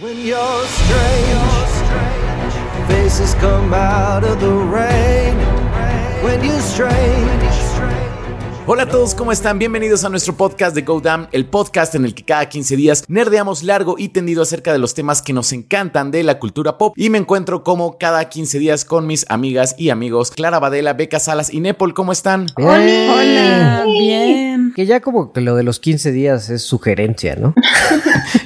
When you're strange, faces come out of the rain. When you're strange. Hola a todos, ¿cómo están? Bienvenidos a nuestro podcast de Go Damn, el podcast en el que cada 15 días nerdeamos largo y tendido acerca de los temas que nos encantan de la cultura pop. Y me encuentro como cada 15 días con mis amigas y amigos Clara Badela, Beca Salas y Nepal. ¿Cómo están? Bien. Hola, bien. Que ya como que lo de los 15 días es sugerencia, ¿no?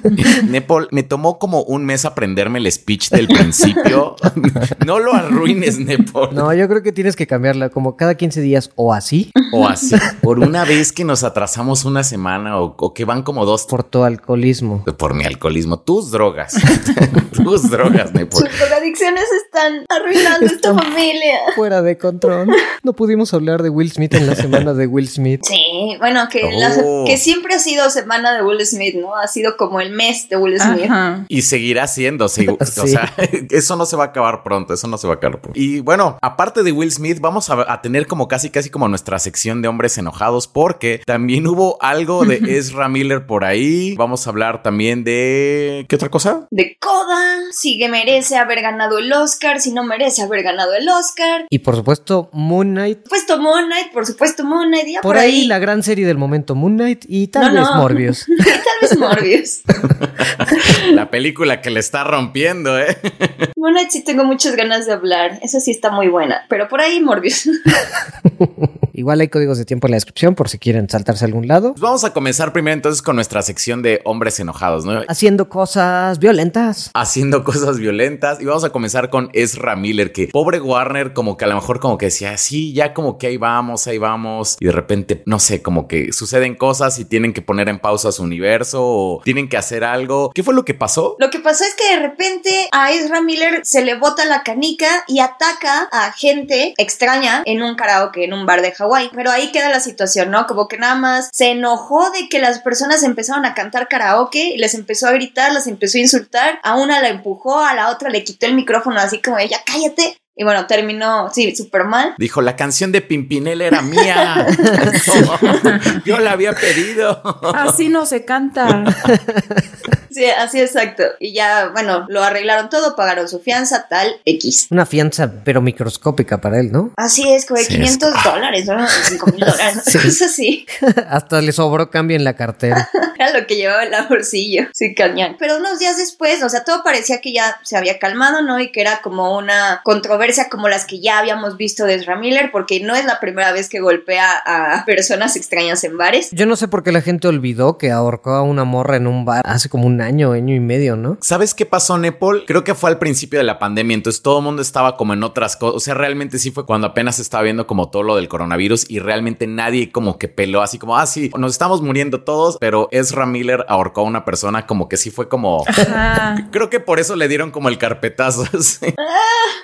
Nepal, me tomó como un mes aprenderme el speech del principio. no lo arruines, Nepal. No, yo creo que tienes que cambiarla como cada 15 días o así, O así, por una vez que nos atrasamos una semana o, o que van como dos por tu alcoholismo. por mi alcoholismo. Tus drogas. Tus drogas, Nepal. Sus drogadicciones están arruinando esta familia. Fuera de control. No pudimos hablar de Will Smith en la semana de Will Smith. Sí, bueno, que, la- Oh. que siempre ha sido semana de Will Smith, ¿no? Ha sido como el mes de Will Smith. Ajá. Y seguirá siendo, sí, o sea, eso no se va a acabar pronto, eso no se va a acabar pronto. Y bueno, aparte de Will Smith, vamos a, a tener como casi casi como nuestra sección de hombres enojados porque también hubo algo de Ezra Miller por ahí. Vamos a hablar también de... ¿Qué otra cosa? De Coda, si que merece haber ganado el Oscar, si no merece haber ganado el Oscar. Y por supuesto, Moon Knight. Por supuesto Moon Knight, por supuesto Moon Knight, ya Por ahí la gran serie del momento, Moon Knight y tal No, vez no. Morbius. Y tal vez Morbius. La película que le está rompiendo, ¿eh? Moon Knight sí tengo muchas ganas de hablar, esa sí está muy buena, pero por ahí Morbius. Igual hay códigos de tiempo en la descripción por si quieren saltarse a algún lado. Pues vamos a comenzar primero entonces con nuestra sección de hombres enojados, ¿no? Haciendo cosas violentas. haciendo cosas violentas y vamos a comenzar con Ezra Miller que pobre Warner como que a lo mejor como que decía sí ya como que ahí vamos ahí vamos y de repente no sé como que suceden cosas y tienen que poner en pausa su universo o tienen que hacer algo ¿qué fue lo que pasó? Lo que pasó es que de repente a Ezra Miller se le bota la canica y ataca a gente extraña en un karaoke, en un bar de Hawái. Pero ahí queda la situación, ¿no? Como que nada más se enojó de que las personas empezaron a cantar karaoke y les empezó a gritar, las empezó a insultar. A una la empujó, a la otra le quitó el micrófono así como ella, cállate. Y bueno, terminó, sí, súper mal. Dijo la canción de Pimpinela era mía yo la había pedido Así no se canta. Sí, así exacto. Y ya, bueno, lo arreglaron todo, pagaron su fianza, tal, X. Una fianza, pero microscópica para él, ¿no? Así es, como de Sí, 500 es- dólares, ¿no? 5 mil dólares, ¿no? Sí. cosas así. Hasta le sobró cambio en la cartera. Era lo que llevaba en la bolsillo. Sí, cañón. Pero unos días después, o sea, todo parecía que ya se había calmado, ¿no? Y que era como una controversia como las que ya habíamos visto de Ezra Miller, porque no es la primera vez que golpea a personas extrañas en bares. Yo no sé por qué la gente olvidó que ahorcó a una morra en un bar hace como un año, año y medio, ¿no? ¿Sabes qué pasó, Nepal? Creo que fue al principio de la pandemia, entonces todo el mundo estaba como en otras cosas. O sea, realmente sí fue cuando apenas se estaba viendo como todo lo del coronavirus y realmente nadie como que peló así como, ah, sí, nos estamos muriendo todos, pero Ezra Miller ahorcó a una persona como que sí fue como... Ajá. Creo que por eso le dieron como el carpetazo. sí.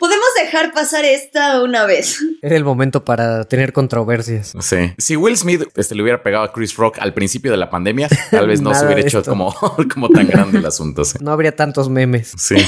Podemos dejar pasar esta una vez. Era el momento para tener controversias. Sí. Si Will Smith este, le hubiera pegado a Chris Rock al principio de la pandemia, tal vez no se hubiera hecho como, como tan grande el asunto. Sí. No habría tantos memes. Sí.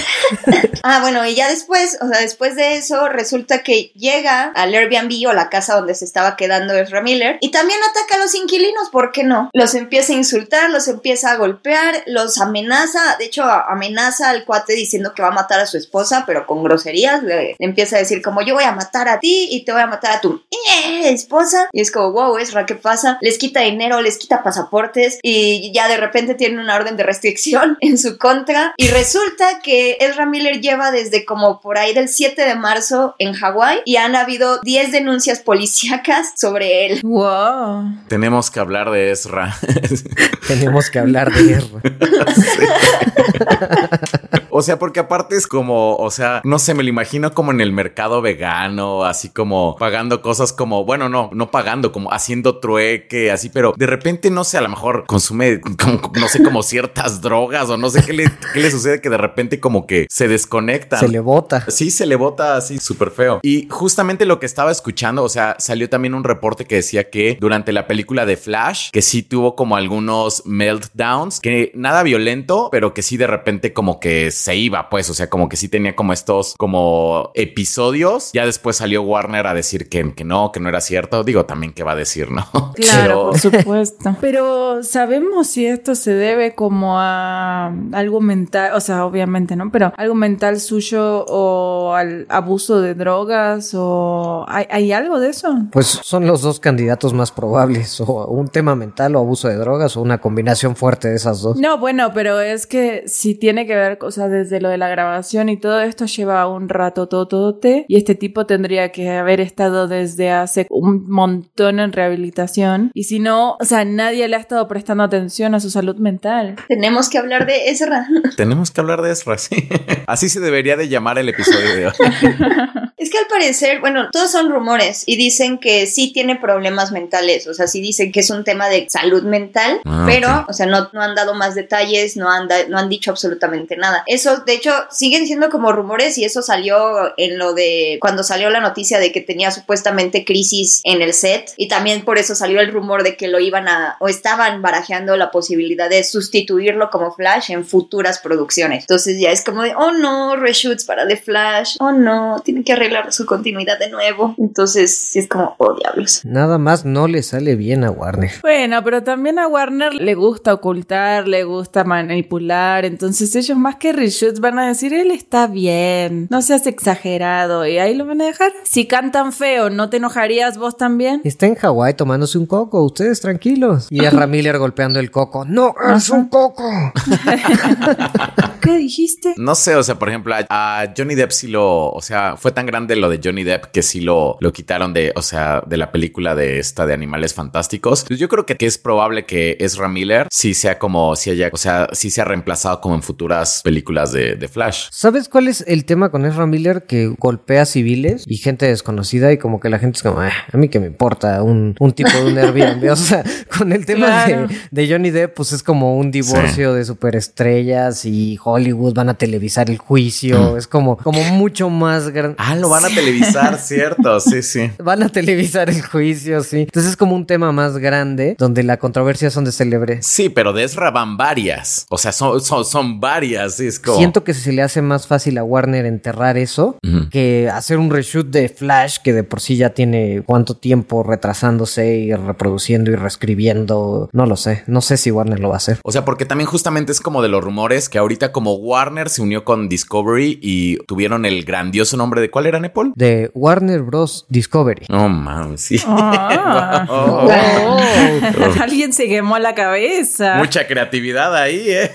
Ah, bueno, y ya después, o sea, después de eso, resulta que llega al Airbnb o la casa donde se estaba quedando Ezra Miller y también ataca a los inquilinos, ¿por qué no? Los empieza a insultar, los empieza a golpear, los amenaza, de hecho, amenaza al cuate diciendo que va a matar a su esposa, pero con groserías, le, le empieza a decir como yo voy a matar a ti y te voy a matar a tu eh, esposa. Y es como, wow, Ezra, ¿qué pasa? Les quita dinero, les quita pasaportes y ya de repente tienen una orden de restricción en su contra. Y resulta que Ezra Miller lleva desde como por ahí del 7 de marzo en Hawái y han habido 10 denuncias policíacas sobre él. Wow. Tenemos que hablar de Ezra. Tenemos que hablar de guerra. O sea, porque aparte es como, o sea, no sé, me lo imagino como en el mercado vegano, así como pagando cosas como, bueno, no, no pagando, como haciendo trueque, así, pero de repente, no sé, a lo mejor consume, como, no sé, como ciertas drogas o no sé qué le, qué le sucede que de repente como que se desconecta. Se le bota. Sí, se le bota así súper feo. Y justamente lo que estaba escuchando, o sea, salió también un reporte que decía que durante la película de Flash, que sí tuvo como algunos meltdowns, que nada violento, pero que sí de repente como que se se iba, pues, o sea, como que sí tenía como estos como episodios. Ya después salió Warner a decir que, que no, que no era cierto. Digo, también que va a decir, ¿no? Claro, Pero- por supuesto. Pero sabemos si esto se debe como a algo mental, o sea, obviamente, ¿no? Pero algo mental suyo o al abuso de drogas o ¿hay, hay algo de eso? Pues son los dos candidatos más probables, o un tema mental o abuso de drogas, o una combinación fuerte de esas dos. No, bueno, pero es que si tiene que ver, o sea, desde lo de la grabación y todo esto lleva un rato totote y este tipo tendría que haber estado desde hace un montón en rehabilitación y si no, o sea, nadie le ha estado prestando atención a su salud mental. Tenemos que hablar de Ezra. Tenemos que hablar de Ezra, sí. Así se debería de llamar el episodio de hoy. Es que al parecer, bueno, todos son rumores y dicen que sí tiene problemas mentales, o sea, sí dicen que es un tema de salud mental, Ah, pero, ok. o sea, no, no han dado más detalles, no han, da- no han dicho absolutamente nada. Eso, de hecho, siguen siendo como rumores y eso salió en lo de cuando salió la noticia de que tenía supuestamente crisis en el set y también por eso salió el rumor de que lo iban a, o estaban barajeando la posibilidad de sustituirlo como Flash en futuras producciones. Entonces ya es como de, oh no, reshoots para The Flash, oh no, tienen que arreglar su continuidad de nuevo. Entonces sí es como, oh diablos. Nada más no le sale bien a Warner. Bueno, pero también a Warner le gusta ocultar, le gusta manipular, entonces ellos más que reshoots van a decir, él está bien, no seas exagerado, y ahí lo van a dejar. Si cantan feo, ¿no te enojarías vos también? Está en Hawái tomándose un coco, ustedes tranquilos. Y Ezra Miller golpeando el coco. ¡No, es un coco! ¿Qué dijiste? No sé, o sea, por ejemplo, a, a Johnny Depp sí lo, o sea, fue tan grande lo de Johnny Depp que sí lo, lo quitaron de, o sea, de la película de esta de Animales Fantásticos. Pues yo creo que, que es probable que Ezra Miller sí sea como, si haya, o sea, sí sea reemplazado como en futuras películas de, de Flash. ¿Sabes cuál es el tema con Ezra Miller? Que golpea civiles y gente desconocida y como que la gente es como, "Ah, a mí que me importa un, un tipo de un Airbnb. O sea, con el tema Claro. de, de Johnny Depp, pues es como un divorcio de superestrellas y Hollywood van a televisar el juicio. Es como, como mucho más grande. Ah, lo van a televisar, cierto, sí, sí. Van a televisar el juicio, sí. Entonces es como un tema más grande donde la controversia son de célebres. Sí, pero de Ezra van varias. O sea, son, son, son varias. sí, Es como. Siento que se le hace más fácil a Warner enterrar eso que hacer un reshoot de Flash que de por sí ya tiene cuánto tiempo retrasándose y reproduciendo y reescribiendo. No lo sé. No sé si Warner lo va a hacer. O sea, porque también justamente es como de los rumores que ahorita como Warner se unió con Discovery y tuvieron el grandioso nombre de ¿cuál era Nepal? De Warner Bros. Discovery. No mames, sí. Ah. Oh, Alguien se quemó la cabeza. Mucha creatividad ahí, ¿eh?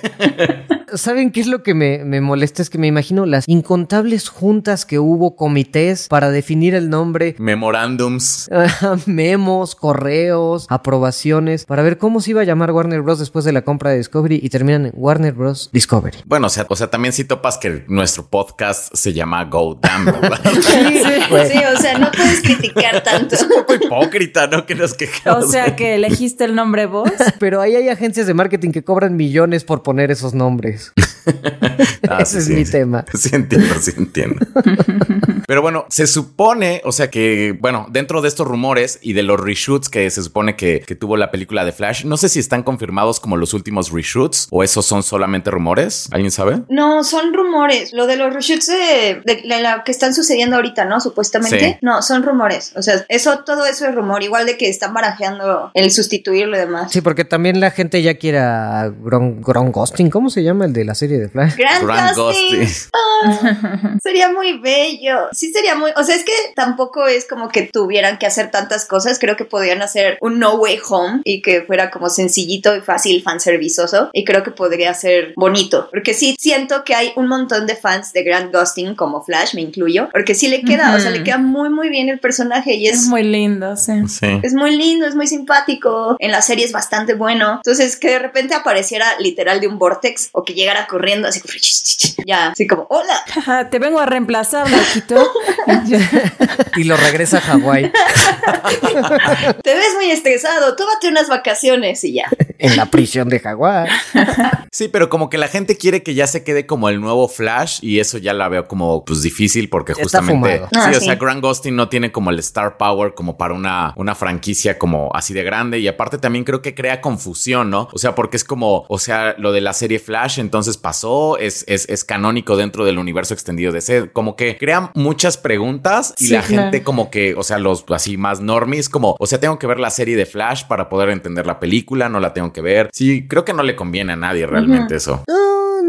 ¿Saben qué es lo que me, me molesta? Es que me imagino las incontables juntas que hubo, comités para definir el nombre. Memorándums. memos, correos, aprobaciones, para ver cómo se iba a llamar Warner Bros. después de la compra de Discovery y terminan en Warner Bros. Discovery. Bueno, o sea, o sea, también si topas que nuestro podcast se llama Go Damn, ¿verdad? Sí, o sea, no puedes criticar tanto. es un poco hipócrita, ¿no? Que nos O quejamos. sea que elegiste el nombre vos. Pero ahí hay agencias de marketing que cobran millones por poner esos nombres. Ah, Ese sí, es sí, mi sí. tema. Sí entiendo, sí entiendo. Pero bueno, se supone, o sea que, bueno, dentro de estos rumores y de los reshoots que se supone que, que tuvo la película de Flash, no sé si están confirmados como los últimos reshoots o esos son solamente rumores. ¿Alguien sabe? No, son rumores. Lo de los reshoots de, de, de la que están sucediendo ahorita, ¿no? Supuestamente. Sí. No, son rumores. O sea, eso, todo eso es rumor. Igual de que están barajeando el sustituirlo y demás. Sí, porque también la gente ya quiere a Gron, Gron Ghosting. ¿Cómo se llama el de la serie de Flash? Gustin. Gustin. Ah, sería muy bello. Sí, sería muy. O sea, es que tampoco es como que tuvieran que hacer tantas cosas. Creo que podrían hacer un No Way Home y que fuera como sencillito y fácil, fanservizoso. Y creo que podría ser bonito. Porque sí siento que hay un montón de fans de Grant Gustin, como Flash, me incluyo. Porque sí le queda, o sea, le queda muy, muy bien el personaje y es. Es muy lindo, sí. Sí. Es muy lindo, es muy simpático. En la serie es bastante bueno. Entonces, que de repente apareciera literal de un vortex o que llegara corriendo así como. Ya, así como, hola. Te vengo a reemplazar, loquito. y lo regresa a Hawái Te ves muy estresado, tómate unas vacaciones y ya. en la prisión de Hawái. Sí, pero como que la gente quiere que ya se quede como el nuevo Flash y eso ya la veo como pues difícil porque Está justamente fumado. sí, Ah, o sí. sea, Grant Gustin no tiene como el star power como para una una franquicia como así de grande y aparte también creo que crea confusión, ¿no? O sea, porque es como, o sea, lo de la serie Flash entonces pasó, es es, es canónico dentro del universo extendido de ese, como que crean muchas preguntas y Sí, la claro. gente como que, o sea, los así más normies como, o sea, tengo que ver la serie de Flash para poder entender la película, no la tengo que ver. Sí, creo que no le conviene a nadie realmente eso.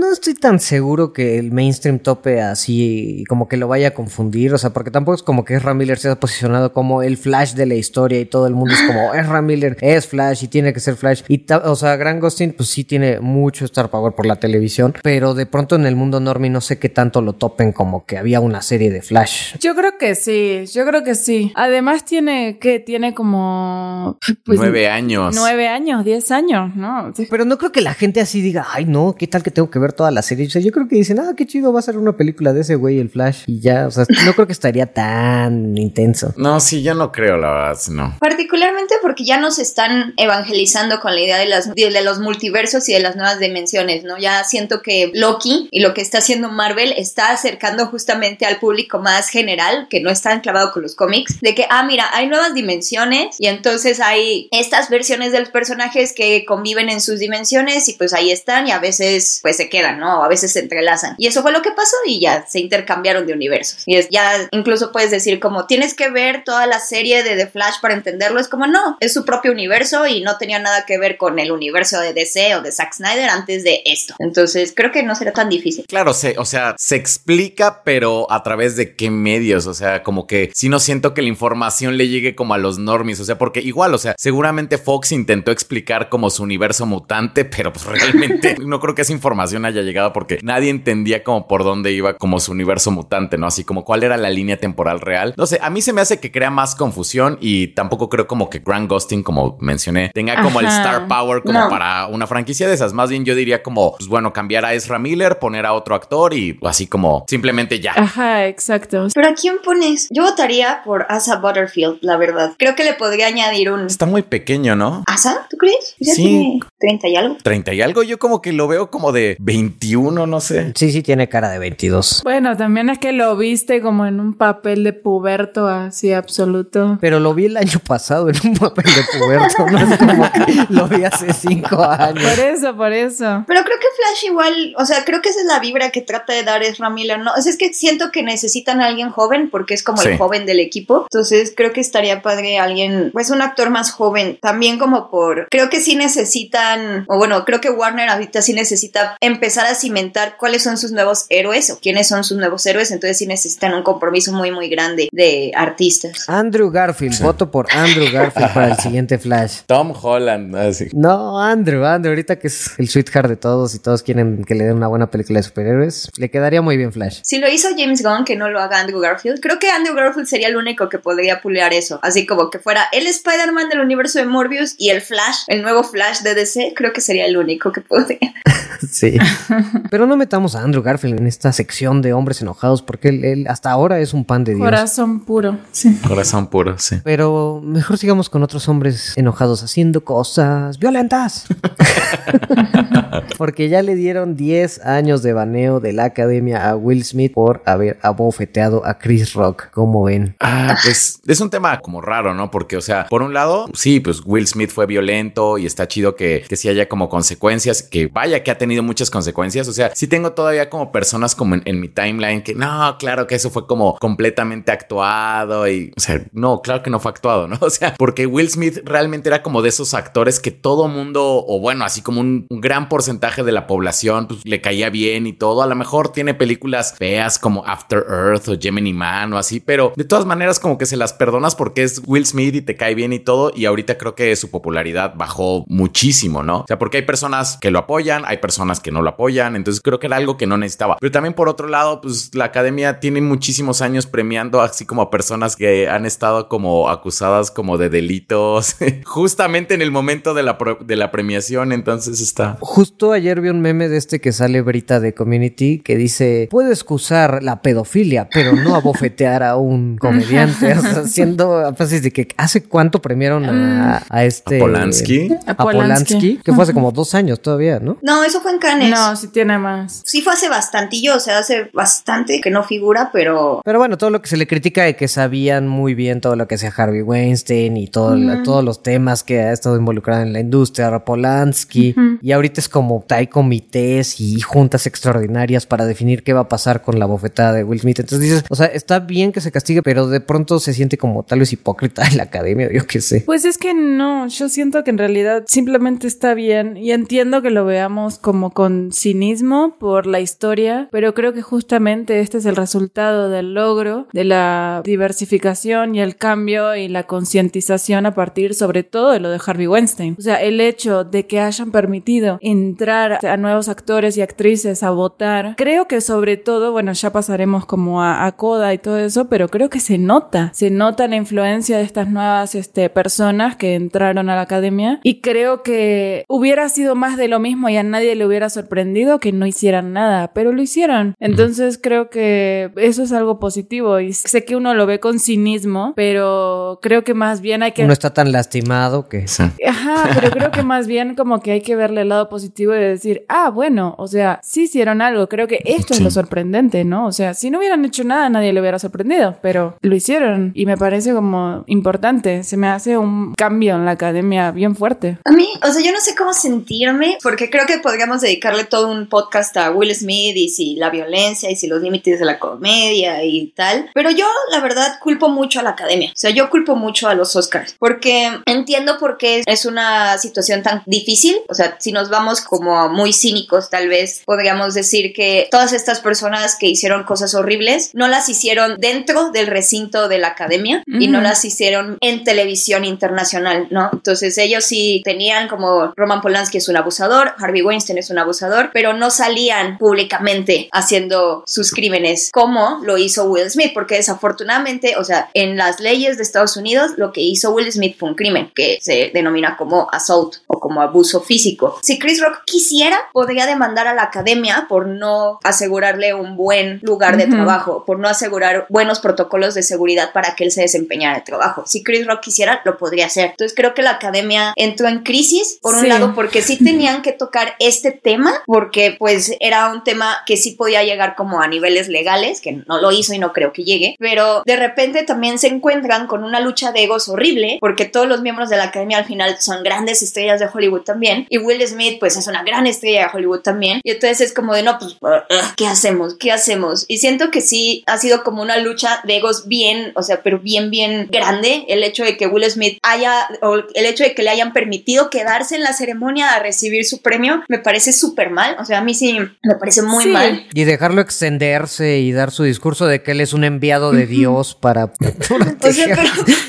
No estoy tan seguro que el mainstream tope así como que lo vaya a confundir, o sea, porque tampoco es como que Ezra Miller se ha posicionado como el Flash de la historia y todo el mundo es como Ezra Miller es Flash y tiene que ser Flash y o sea, Grant Gustin pues sí tiene mucho star power por la televisión, pero de pronto en el mundo normie no sé qué tanto lo topen como que había una serie de Flash. Yo creo que sí, yo creo que sí. Además tiene, que Tiene como... pues, Nueve años. Nueve años, diez años, ¿no? Sí. Pero no creo que la gente así diga, ay no, ¿qué tal que tengo que ver toda la serie? O sea, yo creo que dicen, ah, qué chido, va a ser una película de ese güey, el Flash. Y ya, o sea, no creo que estaría tan intenso. No, sí, yo no creo, la verdad, no. Particularmente porque ya nos están evangelizando con la idea de, las, de los multiversos y de las nuevas dimensiones, ¿no? Ya siento que Loki y lo que está haciendo Marvel está acercando justamente al público más general, que no está enclavado con los cómics, de que, ah, mira, hay nuevas dimensiones y entonces hay estas versiones de los personajes que conviven en sus dimensiones y pues ahí están y a veces pues se quedan, ¿no? A veces se entrelazan. Y eso fue lo que pasó y ya se intercambiaron de universos. Y es ya incluso puedes decir como tienes que ver toda la serie de The Flash para entenderlo. Es como no, es su propio universo y no tenía nada que ver con el universo de DC o de Zack Snyder antes de esto. Entonces creo que no será tan difícil. Claro, se, o sea, se explica, pero a través de qué medios, o sea, como que si no siento que la información le llegue como a los normies, o sea, porque igual, o sea, seguramente Fox intentó explicar como su universo mutante, pero pues realmente no creo que esa información haya llegado porque nadie entendía como por dónde iba como su universo mutante, ¿no? Así como cuál era la línea temporal real. No sé, a mí se me hace que crea más confusión y tampoco creo como que Grant Gustin, como mencioné, tenga como el star power como No. para una franquicia de esas. Más bien yo diría como, pues bueno, cambiar a Ezra Miller, poner a otro actor y así como simplemente ya. Ajá, exacto. Pero ¿a quién pones? Yo votaría por Asa Butterfield, la verdad. Creo que le podría añadir un... Está muy pequeño, ¿no? ¿Asa? ¿Tú crees? Ya Sí. tiene 30 y algo. 30 y algo, yo como que lo veo como de 21, no sé. Sí, sí, tiene cara de 22. Bueno, también es que lo viste como en un papel de puberto así absoluto. Pero lo vi el año pasado en un papel de puberto, no es como que lo vi hace cinco años. Por eso, por eso. Pero creo que Flash igual, o sea, creo que esa es la vibra que trata de dar Ezra Miller, ¿no? O sea, es que siento que necesitan a alguien joven porque es como Sí. el joven del equipo. Entonces creo que estaría padre alguien, pues un actor más joven. También como por, creo que sí necesitan, o bueno, creo que Warner ahorita sí necesita empezar a cimentar cuáles son sus nuevos héroes o quiénes son sus nuevos héroes. Entonces sí necesitan un compromiso muy, muy grande de artistas. Andrew Garfield, voto por Andrew Garfield para el siguiente Flash. Tom Holland, así. No, Andrew, Andrew, ahorita que es el sweetheart de todos y todos quieren que le den una buena película de superhéroes, le quedaría muy bien Flash. Si lo hizo James Gunn, que no lo haga Andrew Garfield, creo que Andrew Garfield sería el único que podría pulear eso. Así como que fuera el Spider-Man del universo de Morbius y el Flash, el nuevo Flash de DC, creo que sería el único que podría. Sí. Pero no metamos a Andrew Garfield en esta sección de hombres enojados porque él, él hasta ahora es un pan de Dios. Corazón puro. Sí. Corazón puro, sí. Pero mejor sigamos con otros hombres enojados haciendo cosas violentas. Porque ya le dieron 10 años de baneo de la academia a Will Smith por haber abofeteado a Chris Rock. ¿Cómo ven? Ah, pues es un tema como raro, ¿no? Porque, o sea, por un lado, sí, pues Will Smith fue violento y está chido que, que sí haya como consecuencias, que vaya que ha tenido muchas consecuencias. O sea, sí tengo todavía como personas como en, mi timeline que no, claro que eso fue como completamente actuado y, no, claro que no fue actuado, ¿no? O sea, porque Will Smith realmente era como de esos actores que todo mundo, o bueno, así como un, un gran porcentaje de la población, pues le caía bien y todo. A lo mejor tiene películas feas como After Earth o Gemini Man o así, pero de todas maneras como que se las perdonas porque es Will Smith y te cae bien y todo. Y ahorita creo que su popularidad bajó muchísimo, ¿no? O sea, porque hay personas que lo apoyan, hay personas que no lo apoyan, entonces creo que era algo que no necesitaba. Pero también por otro lado, pues la academia tiene muchísimos años premiando así como a personas que han estado como acusadas como de delitos, justamente en el momento de la, de la premiación, entonces está. Justo ayer vi un meme de este que sale Brita de Community que dice, puedo excusar la pedofilia, pero no abofetear a un comediante, o sea, siendo, pues, de que hace cuánto premiaron a, a este... ¿A Polanski? A Polanski, que fue hace como dos años todavía, ¿no? No, eso fue en Cannes. No, sí tiene más. Sí fue hace bastantillo, o sea, hace bastante que no figura, pero... Pero bueno, todo lo que se le critica de que sabían muy bien todo lo que hacía Harvey Weinstein y todo, todos los temas que ha estado involucrado en la industria, Polanski, y ahorita es como hay comités y juntas extraordinarias para definir qué va a pasar con la bofetada de Will Smith. Entonces dices, o sea, está bien que se castigue, pero de pronto se siente como tal vez hipócrita en la academia, yo qué sé. Pues es que no, yo siento que en realidad simplemente está bien y entiendo que lo veamos como con cinismo por la historia, pero creo que justamente este es el resultado del logro de la diversificación y el cambio y la concientización a partir sobre todo de lo de Harvey Weinstein. O sea, el hecho de que hayan permitido entrar a nuevos actores y actrices a votar, creo que sobre todo, bueno, ya pasaremos como a, a Coda y todo eso, pero creo que se nota, se nota la influencia de estas nuevas este, personas que entraron a la academia y creo que hubiera sido más de lo mismo y a nadie le hubiera sorprendido que no hicieran nada, pero lo hicieron. Entonces creo que eso es algo positivo y sé que uno lo ve con cinismo, pero creo que más bien hay que... Uno está tan lastimado que... Ajá, pero creo que más bien como que hay que verle el lado positivo y decir, ah, bueno, o sea, sí hicieron algo, creo que esto es lo sorprendente, ¿no? O sea, si no hubieran hecho nada, nadie le hubiera sorprendido, pero lo hicieron y me parece como importante, se me hace un cambio en la academia bien fuerte. A mí, o sea, yo no sé cómo sentirme, porque creo que podríamos dedicarle todo un podcast a Will Smith y si la violencia y si los límites de la comedia y tal, pero yo la verdad culpo mucho a la academia, o sea, yo culpo mucho a los Oscars, porque entiendo por qué es una situación tan difícil, o sea, si nos vamos como muy cínicos tal vez, podríamos decir que todas estas personas que hicieron cosas horribles no las hicieron dentro del recinto de la academia y no las hicieron en televisión internacional, ¿no? Entonces ellos sí tenían como Roman Polanski es un abusador, Harvey Weinstein es un abusador, pero no salían públicamente haciendo sus crímenes como lo hizo Will Smith, porque desafortunadamente, o sea, en las leyes de Estados Unidos lo que hizo Will Smith fue un crimen que se denomina como assault o como abuso físico. Si Chris Rock quisiera, podría demandar a la academia por no asegurarle un buen lugar de trabajo, por no asegurar buenos protocolos de seguridad para que él se desempeñara el trabajo. Si Chris Rock quisiera, lo podría hacer. Entonces creo que la academia entró en crisis, por un lado, porque sí tenían que tocar este tema, porque pues era un tema que sí podía llegar como a niveles legales, que no lo hizo y no creo que llegue, pero de repente también se encuentran con una lucha de egos horrible, porque todos los miembros de la academia al final son grandes estrellas de Hollywood también, y Will Smith pues es una gran estrella de Hollywood también, y entonces es como de no, pues, ¿qué hacemos? ¿Qué hacemos? Y siento que sí ha sido como una lucha de egos bien, o sea, pero bien, bien grande, el hecho de que Will Smith haya, o el hecho de que le hayan permitido quedarse en la ceremonia a recibir su premio, me parece súper mal, o sea, a mí sí me parece muy mal. Y dejarlo extenderse y dar su discurso de que él es un enviado de Dios para... o sea,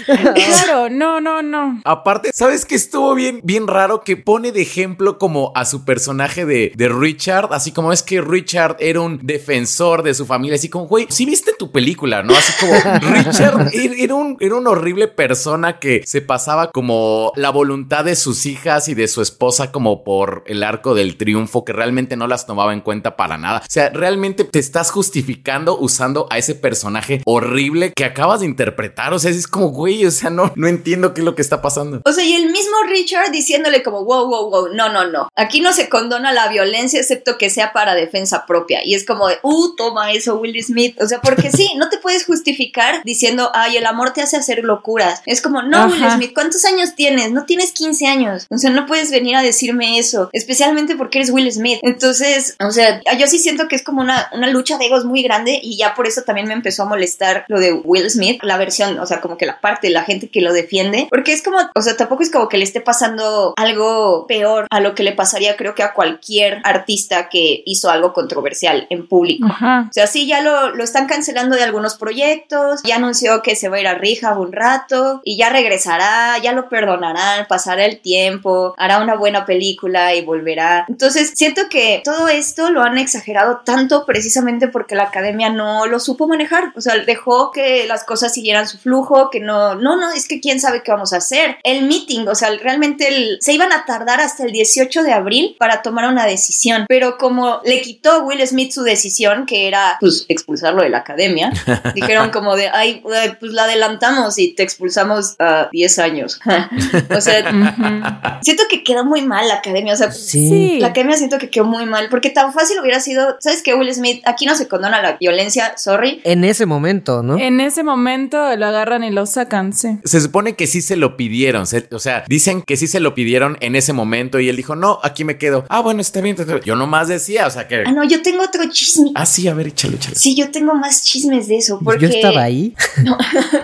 pero... claro, no, no, no. Aparte, ¿sabes qué estuvo bien, bien raro? Que pone de ejemplo como a su personaje de, de Richard, así como es que Richard era un defensor de su familia, así como, güey, si viste tu película, ¿no? Así como Richard era un, era una horrible persona que se pasaba como la voluntad de sus hijas y de su esposa como por el arco del triunfo, que realmente no las tomaba en cuenta para nada. O sea, realmente te estás justificando usando a ese personaje horrible que acabas de interpretar. O sea, es como, güey, o sea, no, no entiendo qué es lo que está pasando. O sea, y el mismo Richard diciéndole como, wow, wow, wow, no, no, no. Aquí no se condona la violencia excepto que sea para defensa propia. Y es como de, uh, toma eso, Will Smith. O sea, porque sí, no te puedes justificar diciendo, ay, el amor te hace hacer locuras. Es como, no, Will Smith, ¿cuántos años tienes? No tienes 15 años. O sea, no puedes venir a decirme eso, especialmente porque eres Will Smith. Entonces, o sea, yo sí siento que es como una, una lucha de egos muy grande y ya por eso también me empezó a molestar lo de Will Smith, la versión, o sea, como que la parte la gente que lo defiende, porque es como, o sea, tampoco es como que le esté pasando algo peor a lo que le pasaría creo que a cualquier artista que hizo algo controversial en público. O sea, sí, ya lo, lo están cancelando de algunos proyectos, ya anunció que se va a ir a Rehab un rato y ya regresará, ya lo perdonarán, pasará el tiempo, hará una buena película y volverá. Entonces, siento siento que todo esto lo han exagerado tanto precisamente porque la academia no lo supo manejar. O sea, dejó que las cosas siguieran su flujo, que no, no, no, es que quién sabe qué vamos a hacer. El meeting, o sea, realmente el, se iban a tardar hasta el 18 de abril para tomar una decisión. Pero como le quitó Will Smith su decisión, que era pues expulsarlo de la academia, dijeron como de, ay, pues la adelantamos y te expulsamos a 10 años. o sea, siento que quedó muy mal la academia. O sea, Sí. la academia siento que quedó muy mal, porque tan fácil hubiera sido, ¿sabes qué, Will Smith? Aquí no se condona la violencia, sorry. En ese momento, ¿no? En ese momento lo agarran y lo sacan, sí. Se supone que sí se lo pidieron, se- o sea, dicen que sí se lo pidieron en ese momento y él dijo, no, aquí me quedo. Ah, bueno, está bien. está bien. Yo nomás decía, o sea que... Ah, no, yo tengo otro chisme. Ah, sí, a ver, échale, échale. Sí, yo tengo más chismes de eso, porque... Yo estaba ahí. No,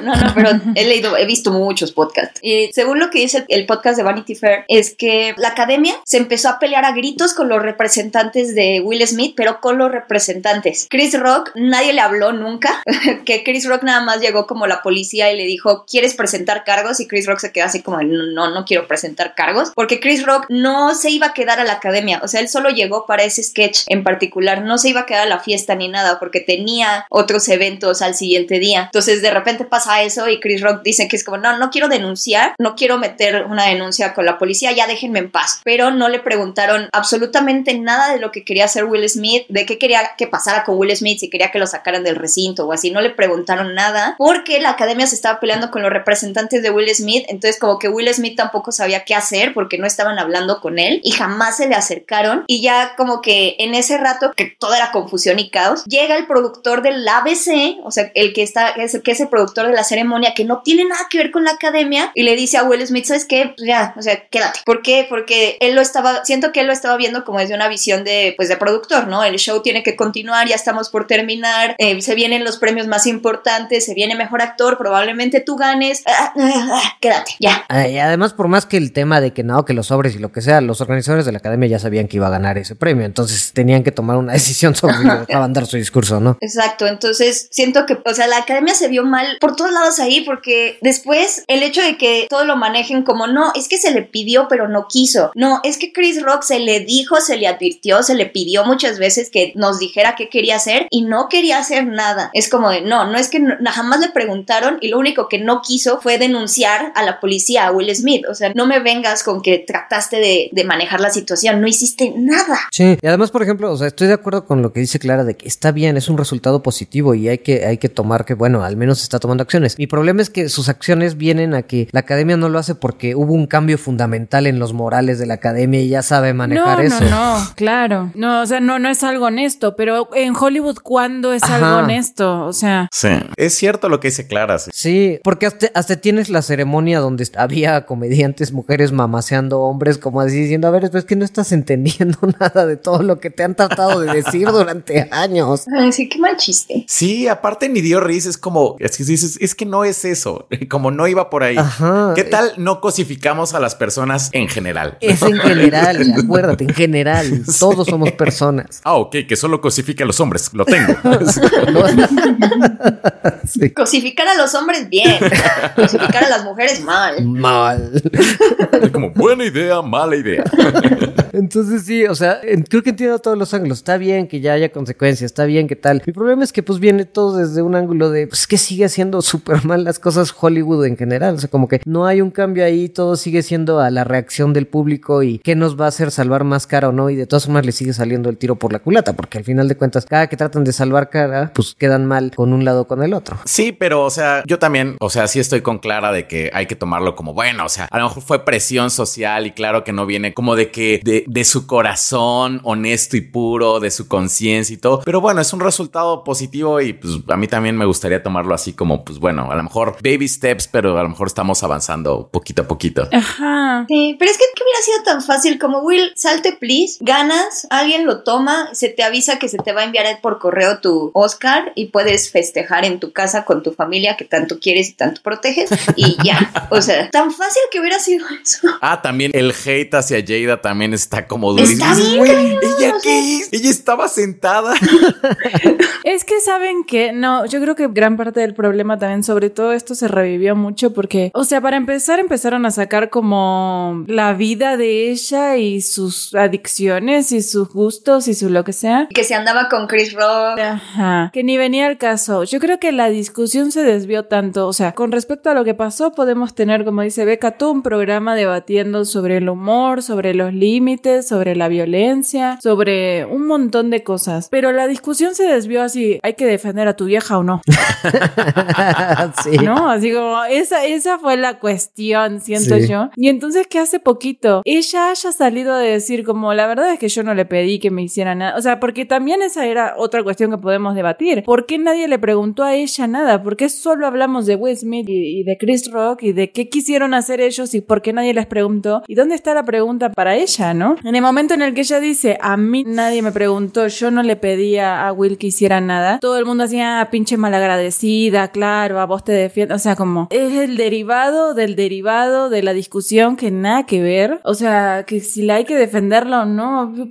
no, no, pero he leído, he visto muchos podcasts. Y según lo que dice el, el podcast de Vanity Fair, es que la academia se empezó a pelear a gritos con los representantes de Will Smith, pero con los representantes. Chris Rock, nadie le habló nunca, que Chris Rock nada más llegó como la policía y le dijo, ¿quieres presentar cargos? Y Chris Rock se quedó así como, no, no, quiero presentar cargos, porque Chris Rock no se iba a quedar a la academia, o sea, él solo llegó para ese sketch en particular, no se iba a quedar a la fiesta ni nada, porque tenía otros eventos al siguiente día. Entonces, de repente pasa eso y Chris Rock dice que es como, no, no quiero denunciar, no quiero meter una denuncia con la policía, ya déjenme en paz. Pero no le preguntaron absolutamente nada de lo que quería hacer Will Smith, de qué quería que pasara con Will Smith, si quería que lo sacaran del recinto o así, no le preguntaron nada, porque la academia se estaba peleando con los representantes de Will Smith, entonces como que Will Smith tampoco sabía qué hacer porque no estaban hablando con él y jamás se le acercaron y ya como que en ese rato que todo era confusión y caos, llega el productor del ABC, o sea, el que está, es que es el productor de la ceremonia, que no tiene nada que ver con la academia, y le dice a Will Smith, ¿sabes qué? Ya, o sea, quédate. ¿Por qué? Porque él lo estaba, siento que él lo estaba viendo como desde una visión de, pues, de productor, ¿no? El show tiene que continuar, ya estamos por terminar, eh, se vienen los premios más importantes, se viene mejor actor, probablemente tú ganes, ah, ah, ah, quédate, ya. Y además, por más que el tema de que no, que los sobres y lo que sea, los organizadores de la academia ya sabían que iba a ganar ese premio, entonces tenían que tomar una decisión sobre le dejaban dar su discurso, ¿no? Exacto, entonces siento que, o sea, la academia se vio mal por todos lados ahí, porque después el hecho de que todo lo manejen como no, es que se le pidió pero no quiso, no, es que Chris Rock se le dijo, se le advirtió, se le pidió muchas veces que nos dijera qué quería hacer y no quería hacer nada. Es como de no, no es que no- jamás le preguntaron y lo único que no quiso fue denunciar a la policía, a Will Smith, o sea, no me vengas con que trataste de, de manejar la situación, no hiciste nada. Sí, y además, por ejemplo, o sea, estoy de acuerdo con lo que dice Clara de que está bien, es un resultado positivo y hay que, hay que tomar que, bueno, al menos está tomando acciones. Mi problema es que sus acciones vienen a que la academia no lo hace porque hubo un cambio fundamental en los morales de la academia y ya sabe manejar no, eso. no, no, claro. No, o sea, no, no es algo honesto, pero en Hollywood, ¿cuándo es Ajá. algo honesto? O sea, Sí. Es cierto lo que dice Clara. sí. Sí, porque hasta, hasta tienes la ceremonia donde había comediantes, mujeres mamaseando hombres, como así diciendo, a ver, es que no estás entendiendo nada de todo lo que te han tratado de decir durante años. Ay, sí, qué mal chiste. Sí, aparte ni dio risa, es como, es que dices, es que no es eso, como no iba por ahí. Ajá. ¿Qué tal no cosificamos a las personas en general? Es en general, acuérdate, en general, todos somos personas. Ah, ok, que solo cosifica a los hombres, lo tengo. ¿no? Sí. Cosificar a los hombres bien, cosificar a las mujeres mal. Mal. Es como buena idea, mala idea. Entonces sí, o sea, creo que entiendo todos los ángulos. Está bien que ya haya consecuencias, está bien que tal. Mi problema es que pues viene todo desde un ángulo de, pues que sigue haciendo súper mal las cosas Hollywood en general. O sea, como que no hay un cambio ahí, todo sigue siendo a la reacción del público y qué nos va a hacer salvar más cara o no. Y de todas formas le sigue saliendo el tiro por la culata, porque al final de cuentas, cada que tratan de salvar cara, pues quedan mal con un lado o con el otro. Sí, pero, o sea, yo también, o sea, sí estoy con Clara de que hay que tomarlo como bueno, o sea, a lo mejor fue presión social y claro que no viene como de que de, de su corazón honesto y puro, de su conciencia y todo, pero bueno, es un resultado positivo y pues a mí también me gustaría tomarlo así como, pues bueno, a lo mejor baby steps, pero a lo mejor estamos avanzando poquito a poquito. ajá. Sí, pero es que ¿qué hubiera sido tan fácil como Will, salte please, ganas, alguien lo toma, se te avisa que se te va a enviar por correo tu Oscar y puedes festejar en tu casa con tu familia que tanto quieres y tanto proteges y ya. O sea, tan fácil que hubiera sido eso. Ah, también el hate hacia Jada también está como Está durísimo. bien, Güey, cabrón, ¿Ella o sea. qué es? Ella estaba sentada. Es que saben que, no, yo creo que gran parte del problema también, sobre todo esto se revivió mucho porque, o sea, para empezar empezaron a sacar como la vida de ella y sus adicciones y sus gustos y su lo que sea. Que se andaba con Chris Rock. Ajá, que ni venía al caso. Yo creo que la discusión se desvió tanto, o sea, con respecto a lo que pasó podemos tener, como dice Beca, todo un programa debatiendo sobre el humor, sobre los límites, sobre la violencia, sobre un montón de cosas. Pero la discusión se desvió así, ¿hay que defender a tu vieja o no? sí. ¿No? Así como, esa, esa fue la cuestión, siento Sí. yo. Y entonces que hace poquito ella haya salido a decir como, la verdad es que yo no le pedí que me hiciera nada. O sea, porque también esa era otra cuestión que podemos debatir. ¿Por qué nadie le preguntó a ella nada? ¿Por qué solo hablamos de Will Smith y, de Chris Rock y de qué quisieron hacer ellos y por qué nadie les preguntó? ¿Y dónde está la pregunta para ella, no? En el momento en el que ella dice, a mí nadie me preguntó, yo no le pedía a Will que hiciera nada, todo el mundo hacía, ah, pinche malagradecida, claro, a vos te defiendo. O sea, como, es el derivado del derivado de la discusión que nada que ver. O sea, que si la hay que defenderla o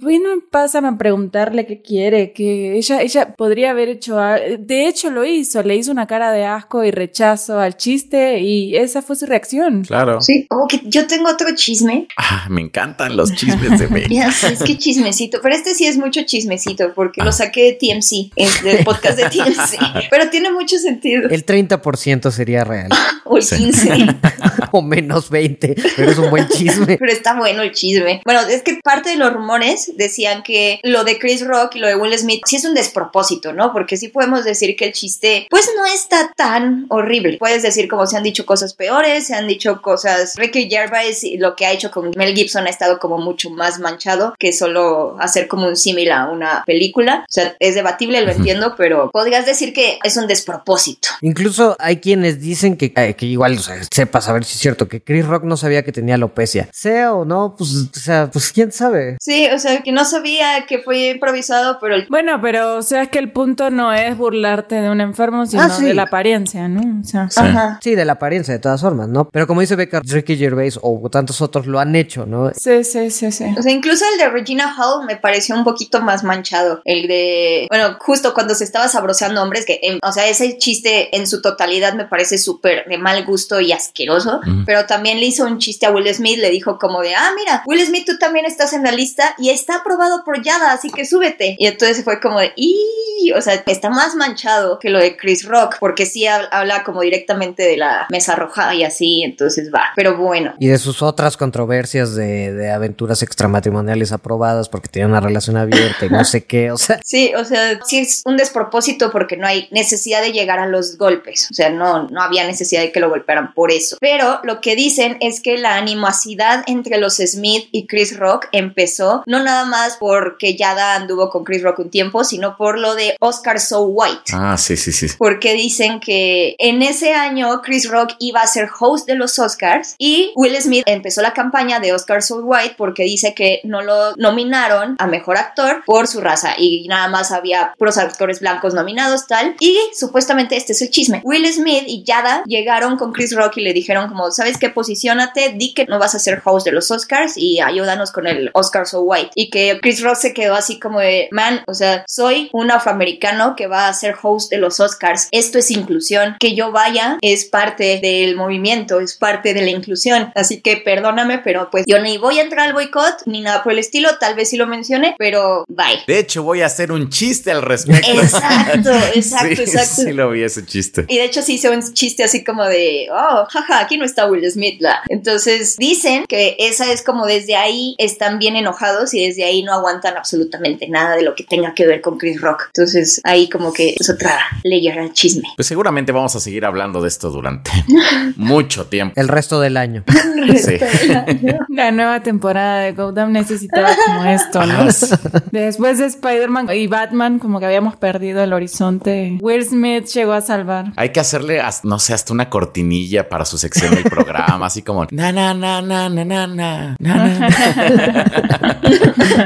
bueno, pásame a preguntarle qué quiere, que ella, ella podría haber hecho, de hecho lo hizo, le hizo una cara de asco y rechazo al chiste y esa fue su reacción. Claro. Sí, oh, que yo tengo otro chisme. Ah, me encantan los chismes de Beck. Ya sé, es que chismecito, pero este sí es mucho chismecito porque lo saqué de TMC, es del podcast de TMC, pero tiene mucho sentido. El 30% sería real. O el Sí. 15. o menos 20, pero es un buen chisme. Pero está bueno el chisme. Bueno, es que parte de los rumores decían que lo de Chris Rock y lo de Will Smith sí es un despropósito, ¿no? Porque sí podemos decir que el chiste, pues no está tan horrible. Puedes decir como se han dicho cosas peores, se han dicho cosas. Ricky Gervais y lo que ha hecho con Mel Gibson ha estado como mucho más manchado que solo hacer como un símil a una película. O sea, es debatible, lo entiendo, pero podrías decir que es un despropósito. Incluso hay quienes dicen que, eh, que igual, o sea, sepa saber si es cierto, que Chris Rock no sabía que tenía alopecia. Sea o no, pues, o sea, pues quién sabe. Sí, o sea, que no sabía que fue improvisado, pero el Bueno, pero o sea, es que el punto no es burlarte de un enfermo, sino Ah, sí. de la apariencia, ¿no? O sea, Ajá. Sí, de la apariencia, de todas formas, ¿no? Pero como dice Becker, Ricky Gervais o tantos otros lo han hecho, ¿no? sí, sí, sí, sí. O sea, incluso el de Regina Hall me pareció un poquito más manchado. El de, bueno, justo cuando se estaba sabroseando hombres, que, em, o sea, ese chiste en su totalidad me parece súper de mal gusto y asqueroso. Mm. Pero también le hizo un chiste a Will Smith, le dijo como de, ah, mira, Will Smith, tú también estás en la lista y está aprobado por Yada, así que súbete. Y entonces fue como de, "Ih", o sea, está más manchado que lo de Chris Rock, porque sí hab- habla como directamente de la mesa roja y así, entonces va. Pero bueno. Y de sus otras controversias de, de aventuras extramatrimoniales aprobadas porque tenían una relación abierta y no sé qué, o sea, Sí, o sea, sí es un despropósito porque no hay necesidad de llegar a los golpes. O sea, no, no había necesidad de que lo golpearan por eso. Pero lo que dicen es que la animosidad entre los Smith y Chris Rock empezó no nada más porque Yada anduvo con Chris Rock un tiempo, sino por lo de Oscar So White. Ah, sí, sí, sí. Porque dicen que en ese año Chris Rock iba a ser host de los Oscars y Will Smith empezó la campaña de Oscar So White porque dice que no lo nominaron a mejor actor por su raza y nada más había puros actores blancos nominados tal y supuestamente este es el chisme Will Smith y Yada llegaron con Chris Rock y le dijeron como sabes qué posicionate di que no vas a ser host de los Oscars y ayúdanos con el Oscar So White y que Chris Rock se quedó así como de man o sea soy un afroamericano que va a ser host de los Oscars. Esto es inclusión. Que yo vaya es parte del movimiento es parte de la inclusión. Así que perdóname pero pues yo ni voy a entrar al boicot ni nada por el estilo. Tal vez sí lo mencione pero bye De hecho, voy a hacer un chiste al respecto. Exacto, exacto, Sí, exacto. Sí, lo vi ese chiste. Y de hecho sí hice un chiste así como de, oh, jaja, aquí no está Will Smith. la". Entonces dicen que esa es como desde ahí están bien enojados y desde ahí no aguantan absolutamente nada de lo que tenga que ver con Chris Rock. Entonces ahí como que es otra layer al chisme. Pues seguramente vamos a seguir hablando de esto durante mucho tiempo. el resto del año. Sí. La nueva temporada de Gotham necesitaba como esto, ¿no? Ah. Después de Spider-Man y Batman, como que habíamos perdido el horizonte. Will Smith llegó a salvar. Hay que hacerle, no sé, hasta una cortinilla para su sección del programa, así como na na na na na na na na na.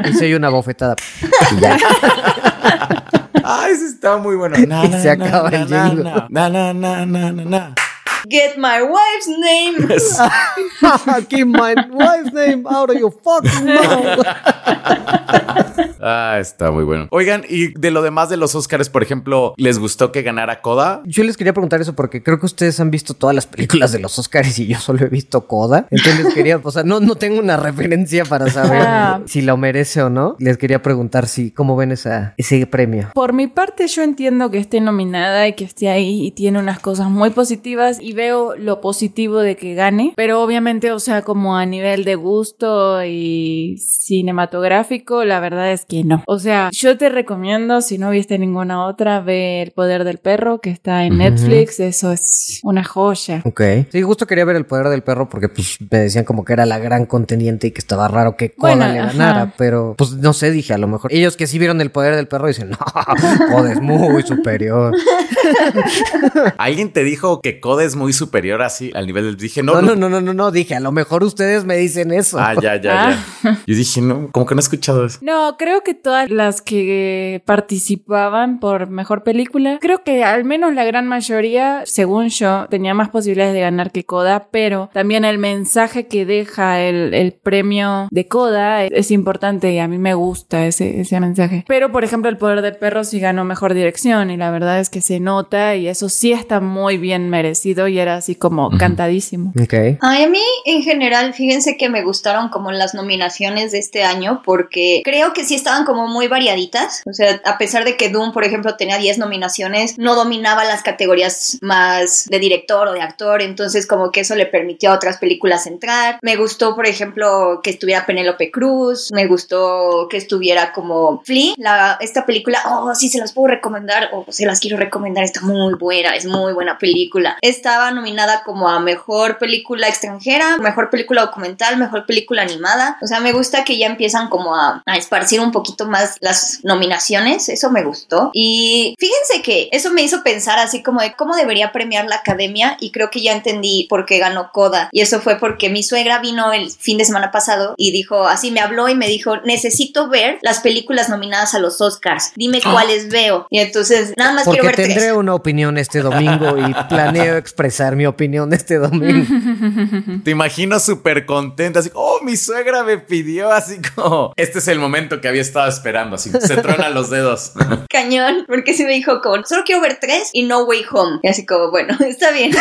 Y se oye una bofetada. Ya. Ay, ese está muy bueno. Na, Y se na, acaba na, el na, jingle. na, na, na, na, na, na. Get my wife's name. Keep my wife's name out of your fucking mouth. Ah, está muy bueno. Oigan, y de lo demás de los Oscars, por ejemplo, ¿les gustó que ganara Coda? Yo les quería preguntar eso porque creo que ustedes han visto todas las películas de los Oscars y yo solo he visto Coda. Entonces les quería, o sea, no, no tengo una referencia para saber Ah. si lo merece o no. Les quería preguntar si, ¿cómo ven esa, ese premio? Por mi parte, yo entiendo que esté nominada y que esté ahí y tiene unas cosas muy positivas y veo lo positivo de que gane, pero obviamente, o sea, como a nivel de gusto y cinematográfico, la verdad es que no. O sea, yo te recomiendo, si no viste ninguna otra, ver El Poder del Perro, que está en. Netflix, eso es una joya. Ok. Sí, justo quería ver el poder del perro porque pues me decían como que era la gran contendiente y que estaba raro que Coda Bueno, le ajá. ganara, pero pues no sé, dije a lo mejor. Ellos que sí vieron el poder del perro dicen, no, Coda es muy superior. ¿Alguien te dijo que Coda es muy superior así al nivel del... Dije, no, No, no, no, no, no, no, dije, a lo mejor ustedes me dicen eso. Ah, ya, ya, ya. Yo dije, no, como que no he escuchado eso. No, creo que todas las que participaban por mejor película, creo que al menos la gran mayoría, según yo, tenía más posibilidades de ganar que Coda, pero también el mensaje que deja el, el premio de Coda es, es importante y a mí me gusta ese, ese mensaje. Pero, por ejemplo, El Poder del Perro sí ganó mejor dirección y la verdad es que se nota y eso sí está muy bien merecido y era así como cantadísimo. Ok. Ay, a mí en general, fíjense que me gustaron como las nominaciones de este año porque creo que sí estaban como muy variaditas. O sea, a pesar de que Doom, por ejemplo, tenía 10 nominaciones, no dominaba las categorías más de director o de actor, entonces como que eso le permitió a otras películas entrar. Me gustó, por ejemplo, que estuviera Penélope Cruz, me gustó que estuviera como Flea, la, esta película, oh, sí, se las puedo recomendar, o se las quiero recomendar, está muy buena, es muy buena película. Estaba nominada como a mejor película extranjera, mejor película documental, mejor película animada. O sea, me gusta que ya empiezan como a, a esparcir un poquito más las nominaciones, eso me gustó. Y fíjense que eso me hizo pensar así como de cómo debería premiar la academia y creo que ya entendí por qué ganó Coda. Y eso fue porque mi suegra vino el fin de semana pasado y dijo, así me habló y me dijo, necesito ver las películas nominadas a los Oscars, dime cuáles veo. Y entonces, nada más Porque quiero ver tendré tres. una opinión este domingo y planeo expresar mi opinión este domingo. Te imagino súper contenta, así, oh, mi suegra me pidió, así como, este es el momento que había estado esperando, así, se tronan los dedos. Cañón, porque sí me dijo como, solo quiero ver tres y No Way Home. Y así como, bueno, está bien.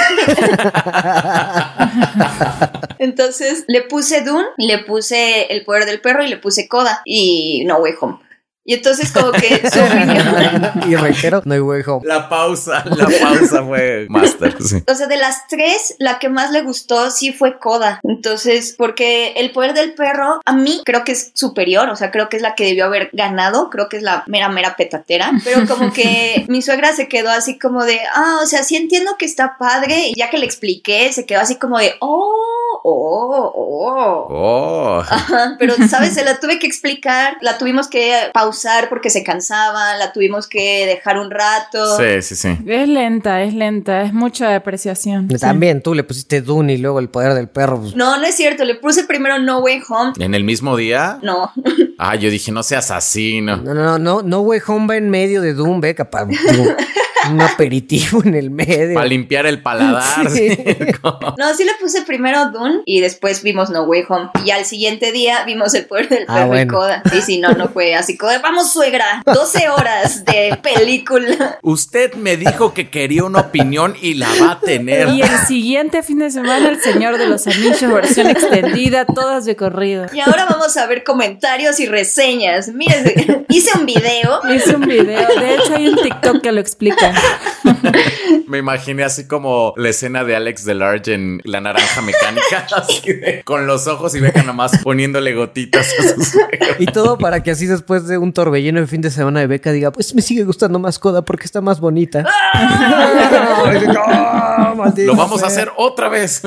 Entonces le puse Dune, le puse El Poder del Perro y le puse Coda y No Way Home. Y entonces como que su opinión... y reitero, no hay way home. La pausa, la pausa fue master. sí. O sea, de las tres, la que más le gustó sí fue Coda. Entonces, porque el poder del perro, a mí creo que es superior. O sea, creo que es la que debió haber ganado. Creo que es la mera, mera petatera. Pero como que mi suegra se quedó así como de, ah, o sea, sí entiendo que está padre. Y ya que le expliqué, se quedó así como de, oh, oh, oh. Oh. Ajá, pero, ¿sabes? Se la tuve que explicar, la tuvimos que pausar porque se cansaba, la tuvimos que dejar un rato. Sí, sí, sí. Es lenta, es lenta, es mucha depreciación. sí. También tú le pusiste Dune y luego el poder del perro. No, no es cierto, le puse primero No Way Home. ¿En el mismo día? No, Ah, yo dije, no seas así, no. No, no, no, no, no Way Home va en medio de Doom, ve, capaz. un aperitivo en el medio. Para limpiar el paladar. Sí. sí. Como- no, sí le puse primero Dune y después vimos No Way Home. Y al siguiente día vimos El Poder del Ah, Perro y. Coda. Sí, sí, no, no fue así. Coda, vamos, suegra, 12 horas de película. Usted me dijo que quería una opinión y la va a tener. Y el siguiente fin de semana, El Señor de los Anillos, versión extendida, todas de corrido. Y ahora vamos a ver comentarios y reseñas. Miren, hice un video. Hice un video, de hecho hay un TikTok que lo explica. Me imaginé así como la escena de Alex Delarge en La Naranja Mecánica, así de- con los ojos y Beca nomás poniéndole gotitas a su suegro. Y todo para que así después de un torbellino de fin de semana de beca diga, pues me sigue gustando más Coda porque está más bonita. ¡No, maldita Lo vamos a hacer otra vez.